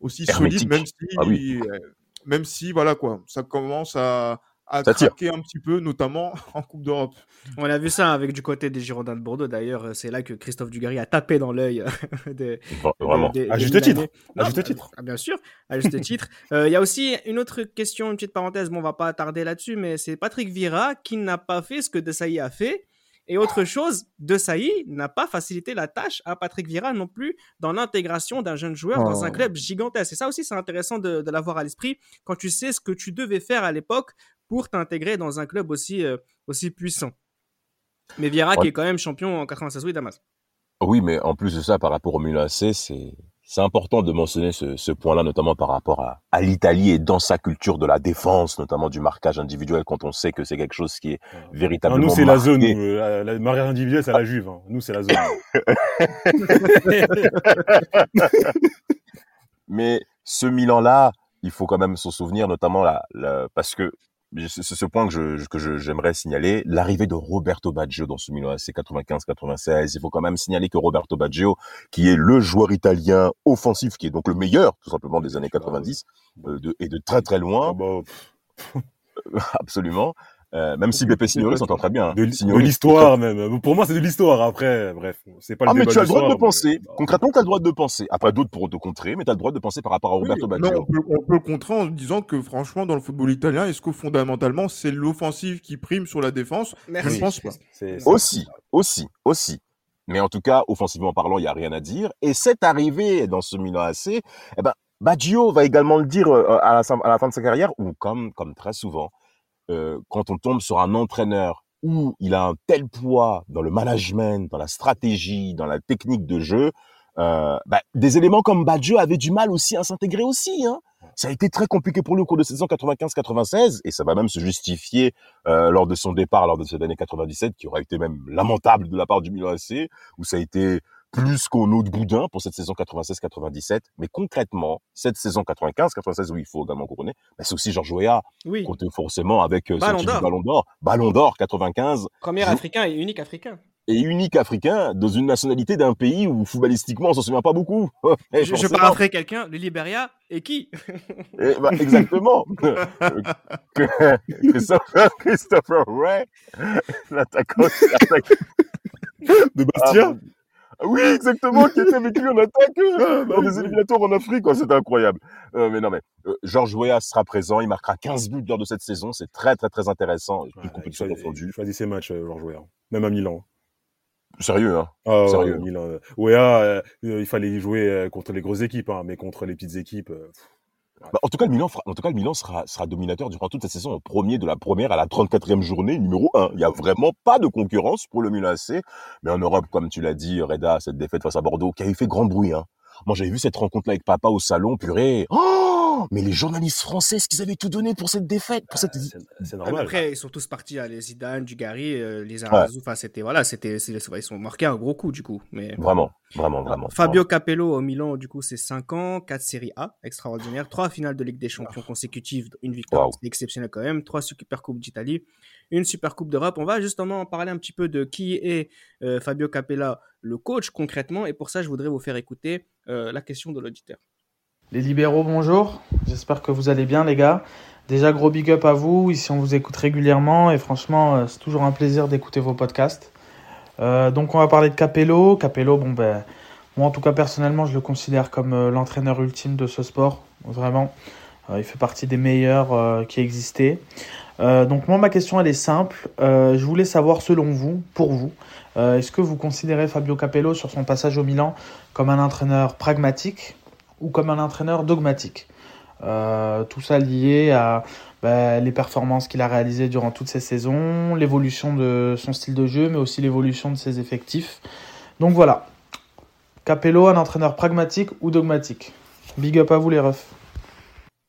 aussi solide, même si ah euh, même si, voilà quoi, ça commence à, à craquer un petit peu, notamment en Coupe d'Europe. On a vu ça avec du côté des Girondins de Bordeaux. D'ailleurs, c'est là que Christophe Dugarry a tapé dans l'œil. Vraiment. à juste titre. à juste titre. Bien sûr, à juste titre. Euh, il y a aussi une autre question, une petite parenthèse. Bon, on va pas attarder là-dessus, mais c'est Patrick Vira qui n'a pas fait ce que Desailly a fait. Et autre chose, De Sailly n'a pas facilité la tâche à Patrick Vieira non plus dans l'intégration d'un jeune joueur dans un oh. club gigantesque. Et ça aussi, c'est intéressant de, l'avoir à l'esprit quand tu sais ce que tu devais faire à l'époque pour t'intégrer dans un club aussi, euh, aussi puissant. Mais Vieira qui est quand même champion en 96, oui, Damas. Oui, mais en plus de ça, par rapport au Milan AC, c'est c'est important de mentionner ce, ce point-là, notamment par rapport à, à l'Italie et dans sa culture de la défense, notamment du marquage individuel, quand on sait que c'est quelque chose qui est véritablement. Non, nous, c'est la zone. Où, la, la marquage individuel, c'est la Juve. Hein. Nous, c'est la zone. Mais ce Milan-là, il faut quand même s'en souvenir, notamment là, parce que c'est ce point que je que j'aimerais signaler, l'arrivée de Roberto Baggio dans ce Milan AC 95-96. Il faut quand même signaler que Roberto Baggio, qui est le joueur italien offensif, qui est donc le meilleur tout simplement des années 90, euh, de, et de très très loin. Ah bah, Absolument. Euh, même si BP Signori s'entend très bien. Hein. De, l'histoire même. Pour moi, c'est de l'histoire. Après, bref, c'est pas le Ah, mais tu as le droit de penser. Concrètement, tu as le droit de penser. Après, d'autres pourront te contrer, mais tu as le droit de penser par rapport à Roberto Baggio. Non, on peut, on peut, le contrer en disant que, franchement, dans le football italien, est-ce que fondamentalement, c'est l'offensive qui prime sur la défense? Merci. Je ne pense pas. Aussi, aussi, aussi. Mais en tout cas, offensivement parlant, il n'y a rien à dire. Et cette arrivée dans ce Milan AC, eh ben, Baggio va également le dire euh, à la, à la fin de sa carrière, ou comme, comme très souvent, euh, quand on tombe sur un entraîneur où il a un tel poids dans le management, dans la stratégie, dans la technique de jeu, euh, bah, des éléments comme Badjo avaient du mal aussi à s'intégrer aussi. Hein. Ça a été très compliqué pour lui au cours de saison 95-96 et ça va même se justifier euh, lors de son départ lors de cette année 97 qui aura été même lamentable de la part du Milan AC où ça a été plus qu'au autre boudin pour cette saison 96-97. Mais concrètement, cette saison 95-96, oui, il faut également couronner, bah, c'est aussi Georges Weah, oui. forcément avec euh, Ballon d'or. Ballon d'or. Ballon d'or 95. Premier africain et unique africain. Et unique africain dans une nationalité d'un pays où footballistiquement on s'en souvient pas beaucoup. Et je, je quelqu'un, le Liberia, et qui? Et bah, Exactement. Christopher, Christopher Ray, l'attaquant de Bastia? Ah, oui, exactement, qui était avec lui en attaque euh, dans les éliminatoires en Afrique, quoi. C'était incroyable. Euh, mais non, mais euh, Georges Weah sera présent. Il marquera 15 buts lors de cette saison. C'est très, très, très intéressant. Ouais, compétition confondue. Il choisit ses matchs, Georges Weah. Même à Milan. Sérieux, hein oh, Sérieux. Milan. Weah, il fallait y jouer contre les grosses équipes, hein, mais contre les petites équipes. Bah, en tout cas, le Milan, en tout cas, le Milan sera, sera dominateur durant toute la saison, premier de la première à la 34e journée, numéro 1. Il n'y a vraiment pas de concurrence pour le Milan AC. Mais en Europe, comme tu l'as dit, Reda, cette défaite face à Bordeaux, qui avait fait grand bruit. Hein. Moi, j'avais vu cette rencontre-là avec papa au salon, purée. Oh mais les journalistes français, est-ce qu'ils avaient tout donné pour cette défaite pour cette... C'est normal. Après, ils sont tous partis, à les Zidane, Dugarry, euh, les Arazou. Enfin, c'était voilà, c'était, ils sont marqués un gros coup du coup. Mais vraiment, vraiment, vraiment. Fabio vraiment. Capello au Milan, du coup, c'est 5 ans, 4 séries A, extraordinaire, 3 finales de Ligue des Champions consécutives, une victoire, wow. c'est exceptionnel quand même, 3 Super Coupes d'Italie, une Super Coupe d'Europe. On va justement en parler un petit peu de qui est euh, Fabio Capella, le coach concrètement, et pour ça, je voudrais vous faire écouter euh, la question de l'auditeur. Les libéraux, bonjour. J'espère que vous allez bien, les gars. Déjà, gros big up à vous. Ici, on vous écoute régulièrement et franchement, euh, c'est toujours un plaisir d'écouter vos podcasts. Euh, donc, on va parler de Capello. Capello, bon, ben, moi, en tout cas, personnellement, je le considère comme euh, l'entraîneur ultime de ce sport. Vraiment. Il fait partie des meilleurs qui existaient. donc, moi, ma question, elle est simple. je voulais savoir, selon vous, pour vous, est-ce que vous considérez Fabio Capello, sur son passage au Milan, comme un entraîneur pragmatique ou comme un entraîneur dogmatique. Euh, tout ça lié à bah, les performances qu'il a réalisées durant toutes ces saisons, l'évolution de son style de jeu, mais aussi l'évolution de ses effectifs. Donc voilà. Capello, un entraîneur pragmatique ou dogmatique? Big up à vous les refs.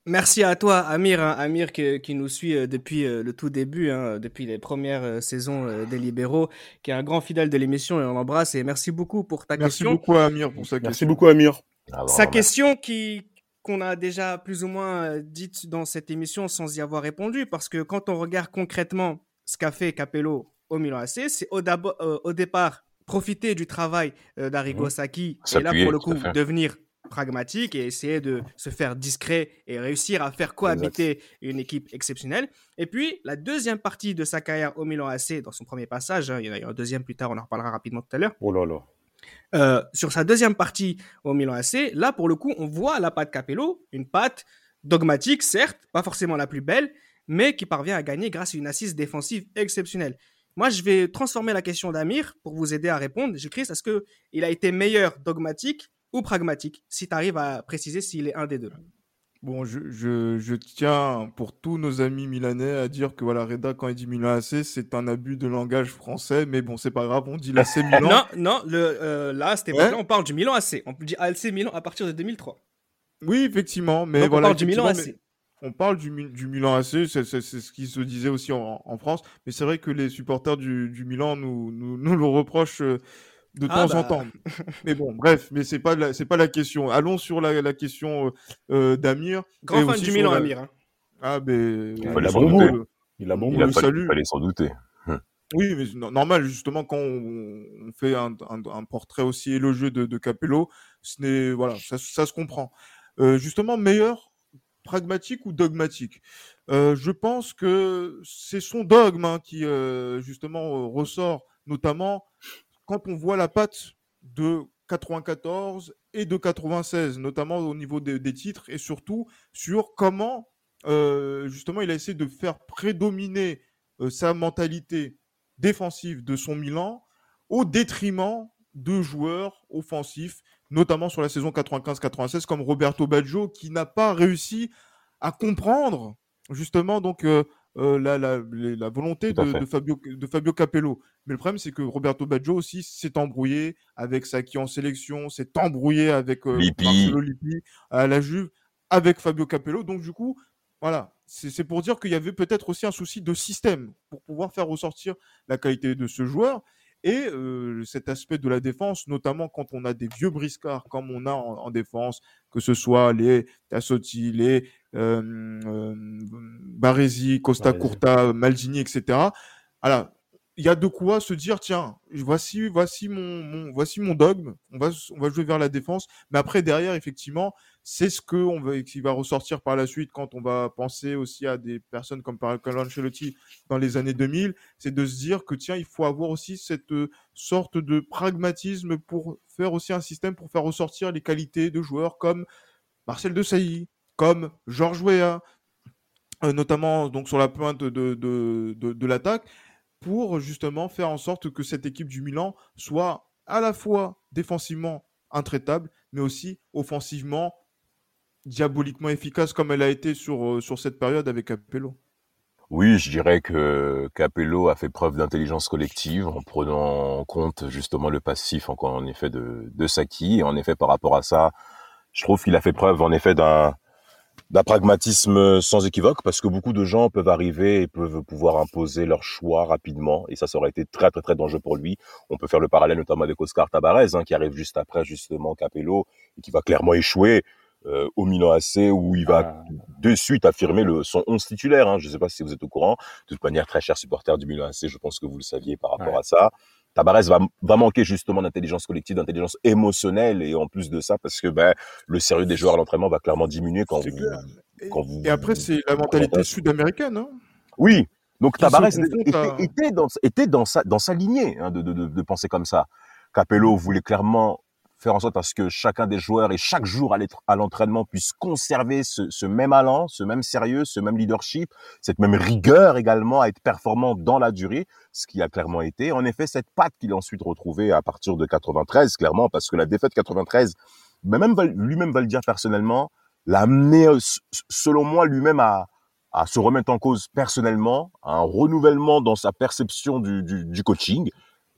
Merci à toi, Amir. Hein, Amir qui, qui, nous suit euh, depuis euh, le tout début, hein, depuis les premières saisons des Libéraux, qui est un grand fidèle de l'émission et on l'embrasse. Et merci beaucoup pour ta merci question. Merci beaucoup, Amir, pour sa question. Merci beaucoup, Amir. Alors, Sa question qui qu'on a déjà plus ou moins dite dans cette émission sans y avoir répondu, parce que quand on regarde concrètement ce qu'a fait Capello au Milan AC, c'est au, euh, au, départ profiter du travail euh, d'Arrigo Sacchi mmh. et là pour le coup devenir pragmatique et essayer de se faire discret et réussir à faire cohabiter exact. une équipe exceptionnelle. Et puis, la deuxième partie de sa carrière au Milan AC, dans son premier passage, hein, il y en a eu un deuxième plus tard, on en reparlera rapidement tout à l'heure. Oh là là. Euh, sur sa deuxième partie au Milan AC, là pour le coup, on voit la patte Capello, une patte dogmatique, certes, pas forcément la plus belle, mais qui parvient à gagner grâce à une assise défensive exceptionnelle. Moi, je vais transformer la question d'Amir pour vous aider à répondre. J'écris, est-ce qu'il a été meilleur dogmatique ou pragmatique Si tu arrives à préciser s'il est un des deux. Bon, je, je, je, tiens pour tous nos amis milanais à dire que voilà, Reda, quand il dit Milan AC, c'est un abus de langage français, mais bon, c'est pas grave, on dit l'AC Milan. non, non, le, euh, là, c'était ouais. on parle du Milan AC. On dit AC Milan à partir de 2003. Oui, effectivement, mais Donc, voilà. on parle du Milan AC. On parle du, du Milan AC, c'est ce qui se disait aussi en, en France, mais c'est vrai que les supporters du, du Milan nous, nous, nous le reprochent euh, de Ah temps en bah. temps. Mais bon, bref, mais c'est pas la, c'est pas la question. Allons sur la, la question euh, euh, d'Amir. Grand et fan du Milan, la- Amir. hein. Ah, ben. Il euh, a bon On Il, a fallu- salue. il fallait s'en douter. Oui, mais normal, justement, quand on, on fait un, un- un portrait aussi élogieux de, de Capello, ce n'est, voilà, ça, ça se comprend. Euh, justement, meilleur, pragmatique ou dogmatique? Euh, Je pense que c'est son dogme hein, qui, euh, justement, euh, ressort, notamment quand on voit la patte de 94 et de 96, notamment au niveau des, titres et surtout sur comment, euh, justement, il a essayé de faire prédominer euh, sa mentalité défensive de son Milan au détriment de joueurs offensifs, notamment sur la saison 95-96, comme Roberto Baggio, qui n'a pas réussi à comprendre justement donc euh, euh, la, la- les- la volonté de, Fabio, de Fabio Capello. Mais le problème, c'est que Roberto Baggio aussi s'est embrouillé avec Saki en sélection, s'est embrouillé avec euh, Lippi. Marcelo Lippi à la Juve, avec Fabio Capello. Donc du coup, voilà, c'est pour dire qu'il y avait peut-être aussi un souci de système pour pouvoir faire ressortir la qualité de ce joueur. Et euh, cet aspect de la défense, notamment quand on a des vieux briscards comme on a en, en défense, que ce soit les Tassotti, les euh, euh, Baresi, Costa. Curta, Maldini, etc. Voilà, il y a de quoi se dire tiens, voici, voici mon, mon- voici mon dogme. On va, on va jouer vers la défense, mais après derrière, effectivement, c'est ce que on va, qui va ressortir par la suite quand on va penser aussi à des personnes comme par Carlo Ancelotti dans les années 2000, c'est de se dire que tiens, il faut avoir aussi cette euh, sorte de pragmatisme pour faire aussi un système pour faire ressortir les qualités de joueurs comme Marcel Desailly, comme Georges Weah, euh, notamment donc sur la pointe de, de, de, de l'attaque, pour justement faire en sorte que cette équipe du Milan soit à la fois défensivement intraitable, mais aussi offensivement diaboliquement efficace comme elle a été sur, euh, sur cette période avec Capello. Oui, je dirais que Capello a fait preuve d'intelligence collective en prenant en compte justement le passif en, en effet de, de Saki. Et en effet, par rapport à ça, je trouve qu'il a fait preuve en effet d'un pragmatisme sans équivoque parce que beaucoup de gens peuvent arriver et peuvent pouvoir imposer leur choix rapidement et ça, ça aurait été très très très dangereux pour lui. On peut faire le parallèle notamment avec Oscar Tabarez hein, qui arrive juste après justement Capello et qui va clairement échouer euh, au Milan AC où il va Ah. de suite affirmer le, son 11 titulaire. Hein. Je ne sais pas si vous êtes au courant. De toute manière, très cher supporter du Milan AC, je pense que vous le saviez par rapport Ouais. à ça. Tabarez va, va manquer justement d'intelligence collective, d'intelligence émotionnelle et en plus de ça, parce que ben, le sérieux des joueurs à l'entraînement va clairement diminuer quand vous, quand vous. et après, c'est la mentalité sud-américaine. Hein Oui. Donc Tabarez confronte était, à- était dans, était dans sa, dans sa lignée hein, de, de, de, de penser comme ça. Capello voulait clairement faire en sorte à ce que chacun des joueurs et chaque jour à l'entraînement puisse conserver ce, même allant, ce même sérieux, ce même leadership, cette même rigueur également à être performant dans la durée, ce qui a clairement été. En effet, cette patte qu'il a ensuite retrouvée à partir de 93, clairement, parce que la défaite 93, mais même va- lui-même va le dire personnellement, l'a amené, euh, selon moi, lui-même à, se remettre en cause personnellement, à un renouvellement dans sa perception du coaching.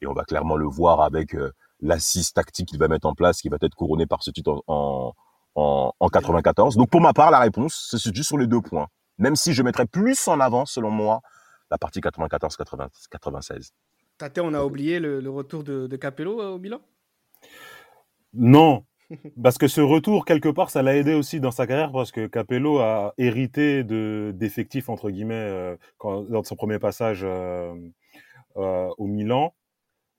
Et on va clairement le voir avec euh, l'assise tactique qu'il va mettre en place, qui va être couronné par ce titre en, en, en 94. Donc pour ma part, la réponse se situe sur les deux points. Même si je mettrais plus en avant, selon moi, la partie 94-96. Tate, on a oublié le, le retour de, de Capello euh, au Milan? Non, parce que ce retour, quelque part, ça l'a aidé aussi dans sa carrière, parce que Capello a hérité de d'effectifs, entre guillemets, euh, quand, lors de son premier passage euh, euh, au Milan,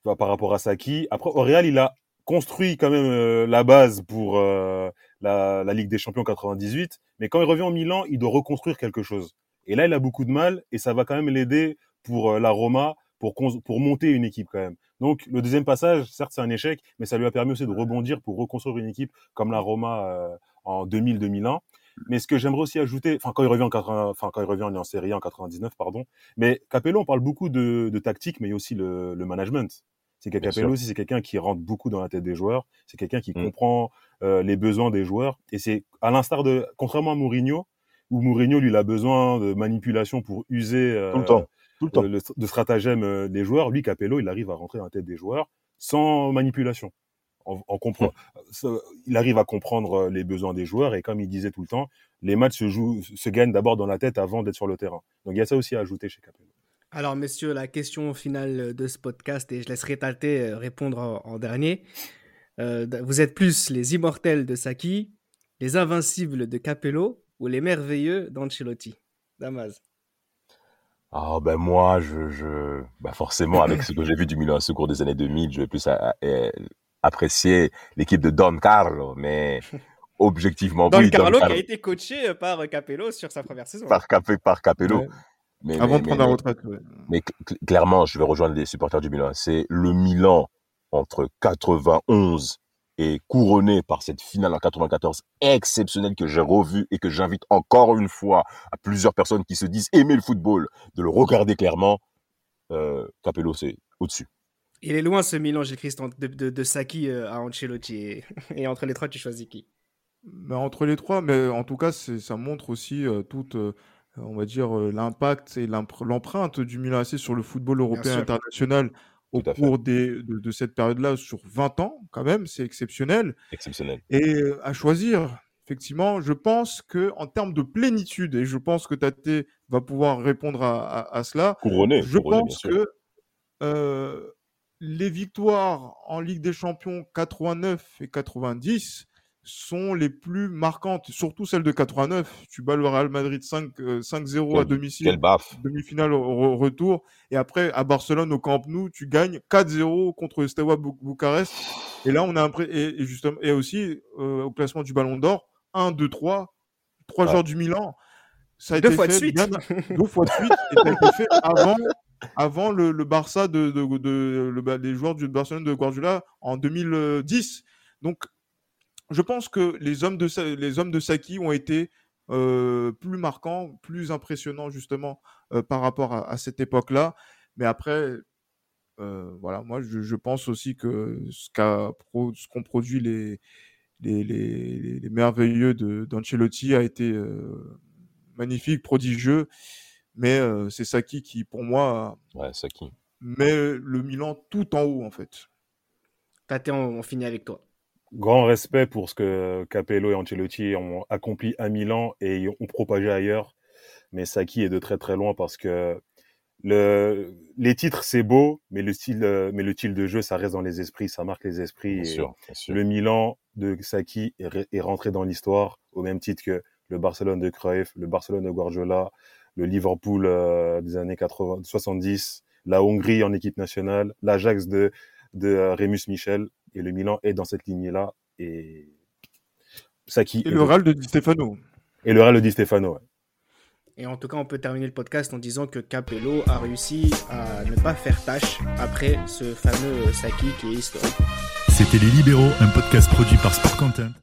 enfin, par rapport à Saki. Après, au il a construit quand même euh, la base pour euh, la, Ligue des Champions 98, mais quand il revient au Milan, il doit reconstruire quelque chose. Et là, il a beaucoup de mal, et ça va quand même l'aider pour euh, la Roma, pour, pour monter une équipe quand même. Donc le deuxième passage, certes c'est un échec, mais ça lui a permis aussi de rebondir pour reconstruire une équipe comme la Roma en 2000-2001. Mais ce que j'aimerais aussi ajouter, enfin quand il revient en 80, enfin quand il revient en série en 99, pardon. Mais Capello, on parle beaucoup de, de tactique, mais il y a aussi le, le management. C'est que Capello aussi, c'est quelqu'un qui rentre beaucoup dans la tête des joueurs. C'est quelqu'un qui mm. comprend euh, les besoins des joueurs. Et c'est à l'instar de, contrairement à Mourinho, où Mourinho, lui, il a besoin de manipulation pour user euh, tout le temps, tout le temps. de stratagème euh, des joueurs. Lui, Capello, il arrive à rentrer dans la tête des joueurs sans manipulation. En comprend, mm. il arrive à comprendre les besoins des joueurs et comme il disait tout le temps, les matchs se jouent, se gagnent d'abord dans la tête avant d'être sur le terrain. Donc il y a ça aussi à ajouter chez Capello. Alors, messieurs, la question finale de ce podcast, et je laisserai Tate euh, répondre en, dernier. Euh, vous êtes plus les immortels de Saki, les invincibles de Capello ou les merveilleux d'Ancelotti? Damas. Ah ben moi, je, je... Ben forcément, avec ce que j'ai vu du Milan au cours des années 2000, je vais plus apprécier l'équipe de Don Carlo, mais objectivement, Don Carlo qui a été coaché par Capello sur sa première saison. Par, par Capello. Avant de prendre la retraite. Mais clairement, je vais rejoindre les supporters du Milan. C'est le Milan entre 91 et couronné par cette finale en 94 exceptionnelle que j'ai revue et que j'invite encore une fois à plusieurs personnes qui se disent aimer le football de le regarder clairement. Euh, Capello, c'est au-dessus. Il est loin ce Milan, Gilles Christ, de, de, Saki euh, à Ancelotti. Et, entre les trois, tu choisis qui? Mais Entre les trois, mais en tout cas, ça montre aussi euh, toute on va dire, l'impact et l'empreinte du Milan AC sur le football européen international au cours de, cette période-là sur 20 ans, quand même, c'est exceptionnel. Exceptionnel. Et à choisir, effectivement, je pense que en termes de plénitude, et je pense que Tate va pouvoir répondre à, cela, couronné, je pense que les victoires en Ligue des Champions 89 et 90 sont les plus marquantes, surtout celle de 89. Tu bats le Real Madrid 5-0 euh, à domicile, demi-finale au retour, et après à Barcelone au Camp Nou, tu gagnes 4-0 contre Steaua Bucarest. Et là, on a un et, et, justement et aussi euh, au classement du Ballon d'Or, 1, 2, 3, trois joueurs du Milan. Ça a deux été fois fait de suite. deux fois de suite. et ça a été fait avant avant le, le Barça de, de, de, le, les joueurs du Barcelone de Guardiola en 2010. Donc je pense que les hommes de, les hommes de Saki ont été euh, plus marquants, plus impressionnants justement euh, par rapport à, cette époque-là. Mais après, euh, voilà, moi je, pense aussi que ce qu'ont produit les, les, les, merveilleux d'Ancelotti a été magnifique, prodigieux. Mais c'est Saki qui, pour moi, ouais, Saki. met le Milan tout en haut en fait. Tate, on finit avec toi grand respect pour ce que Capello et Ancelotti ont accompli à Milan et ont propagé ailleurs. Mais Saki est de très très loin parce que le, les titres c'est beau, mais le style, mais le style de jeu ça reste dans les esprits, ça marque les esprits. Le Milan de Saki est, rentré dans l'histoire au même titre que le Barcelone de Cruyff, le Barcelone de Guardiola, le Liverpool euh, des années 80, 70, la Hongrie en équipe nationale, l'Ajax de de euh, Remus Michel et le Milan est dans cette lignée-là. Et ça qui. Et le Real de Di Stefano. Et le Real de Di Stefano. Et en tout cas, on peut terminer le podcast en disant que Capello a réussi à ne pas faire tâche après ce fameux Saki qui est historique. C'était Les Libéraux, un podcast produit par Sport Content.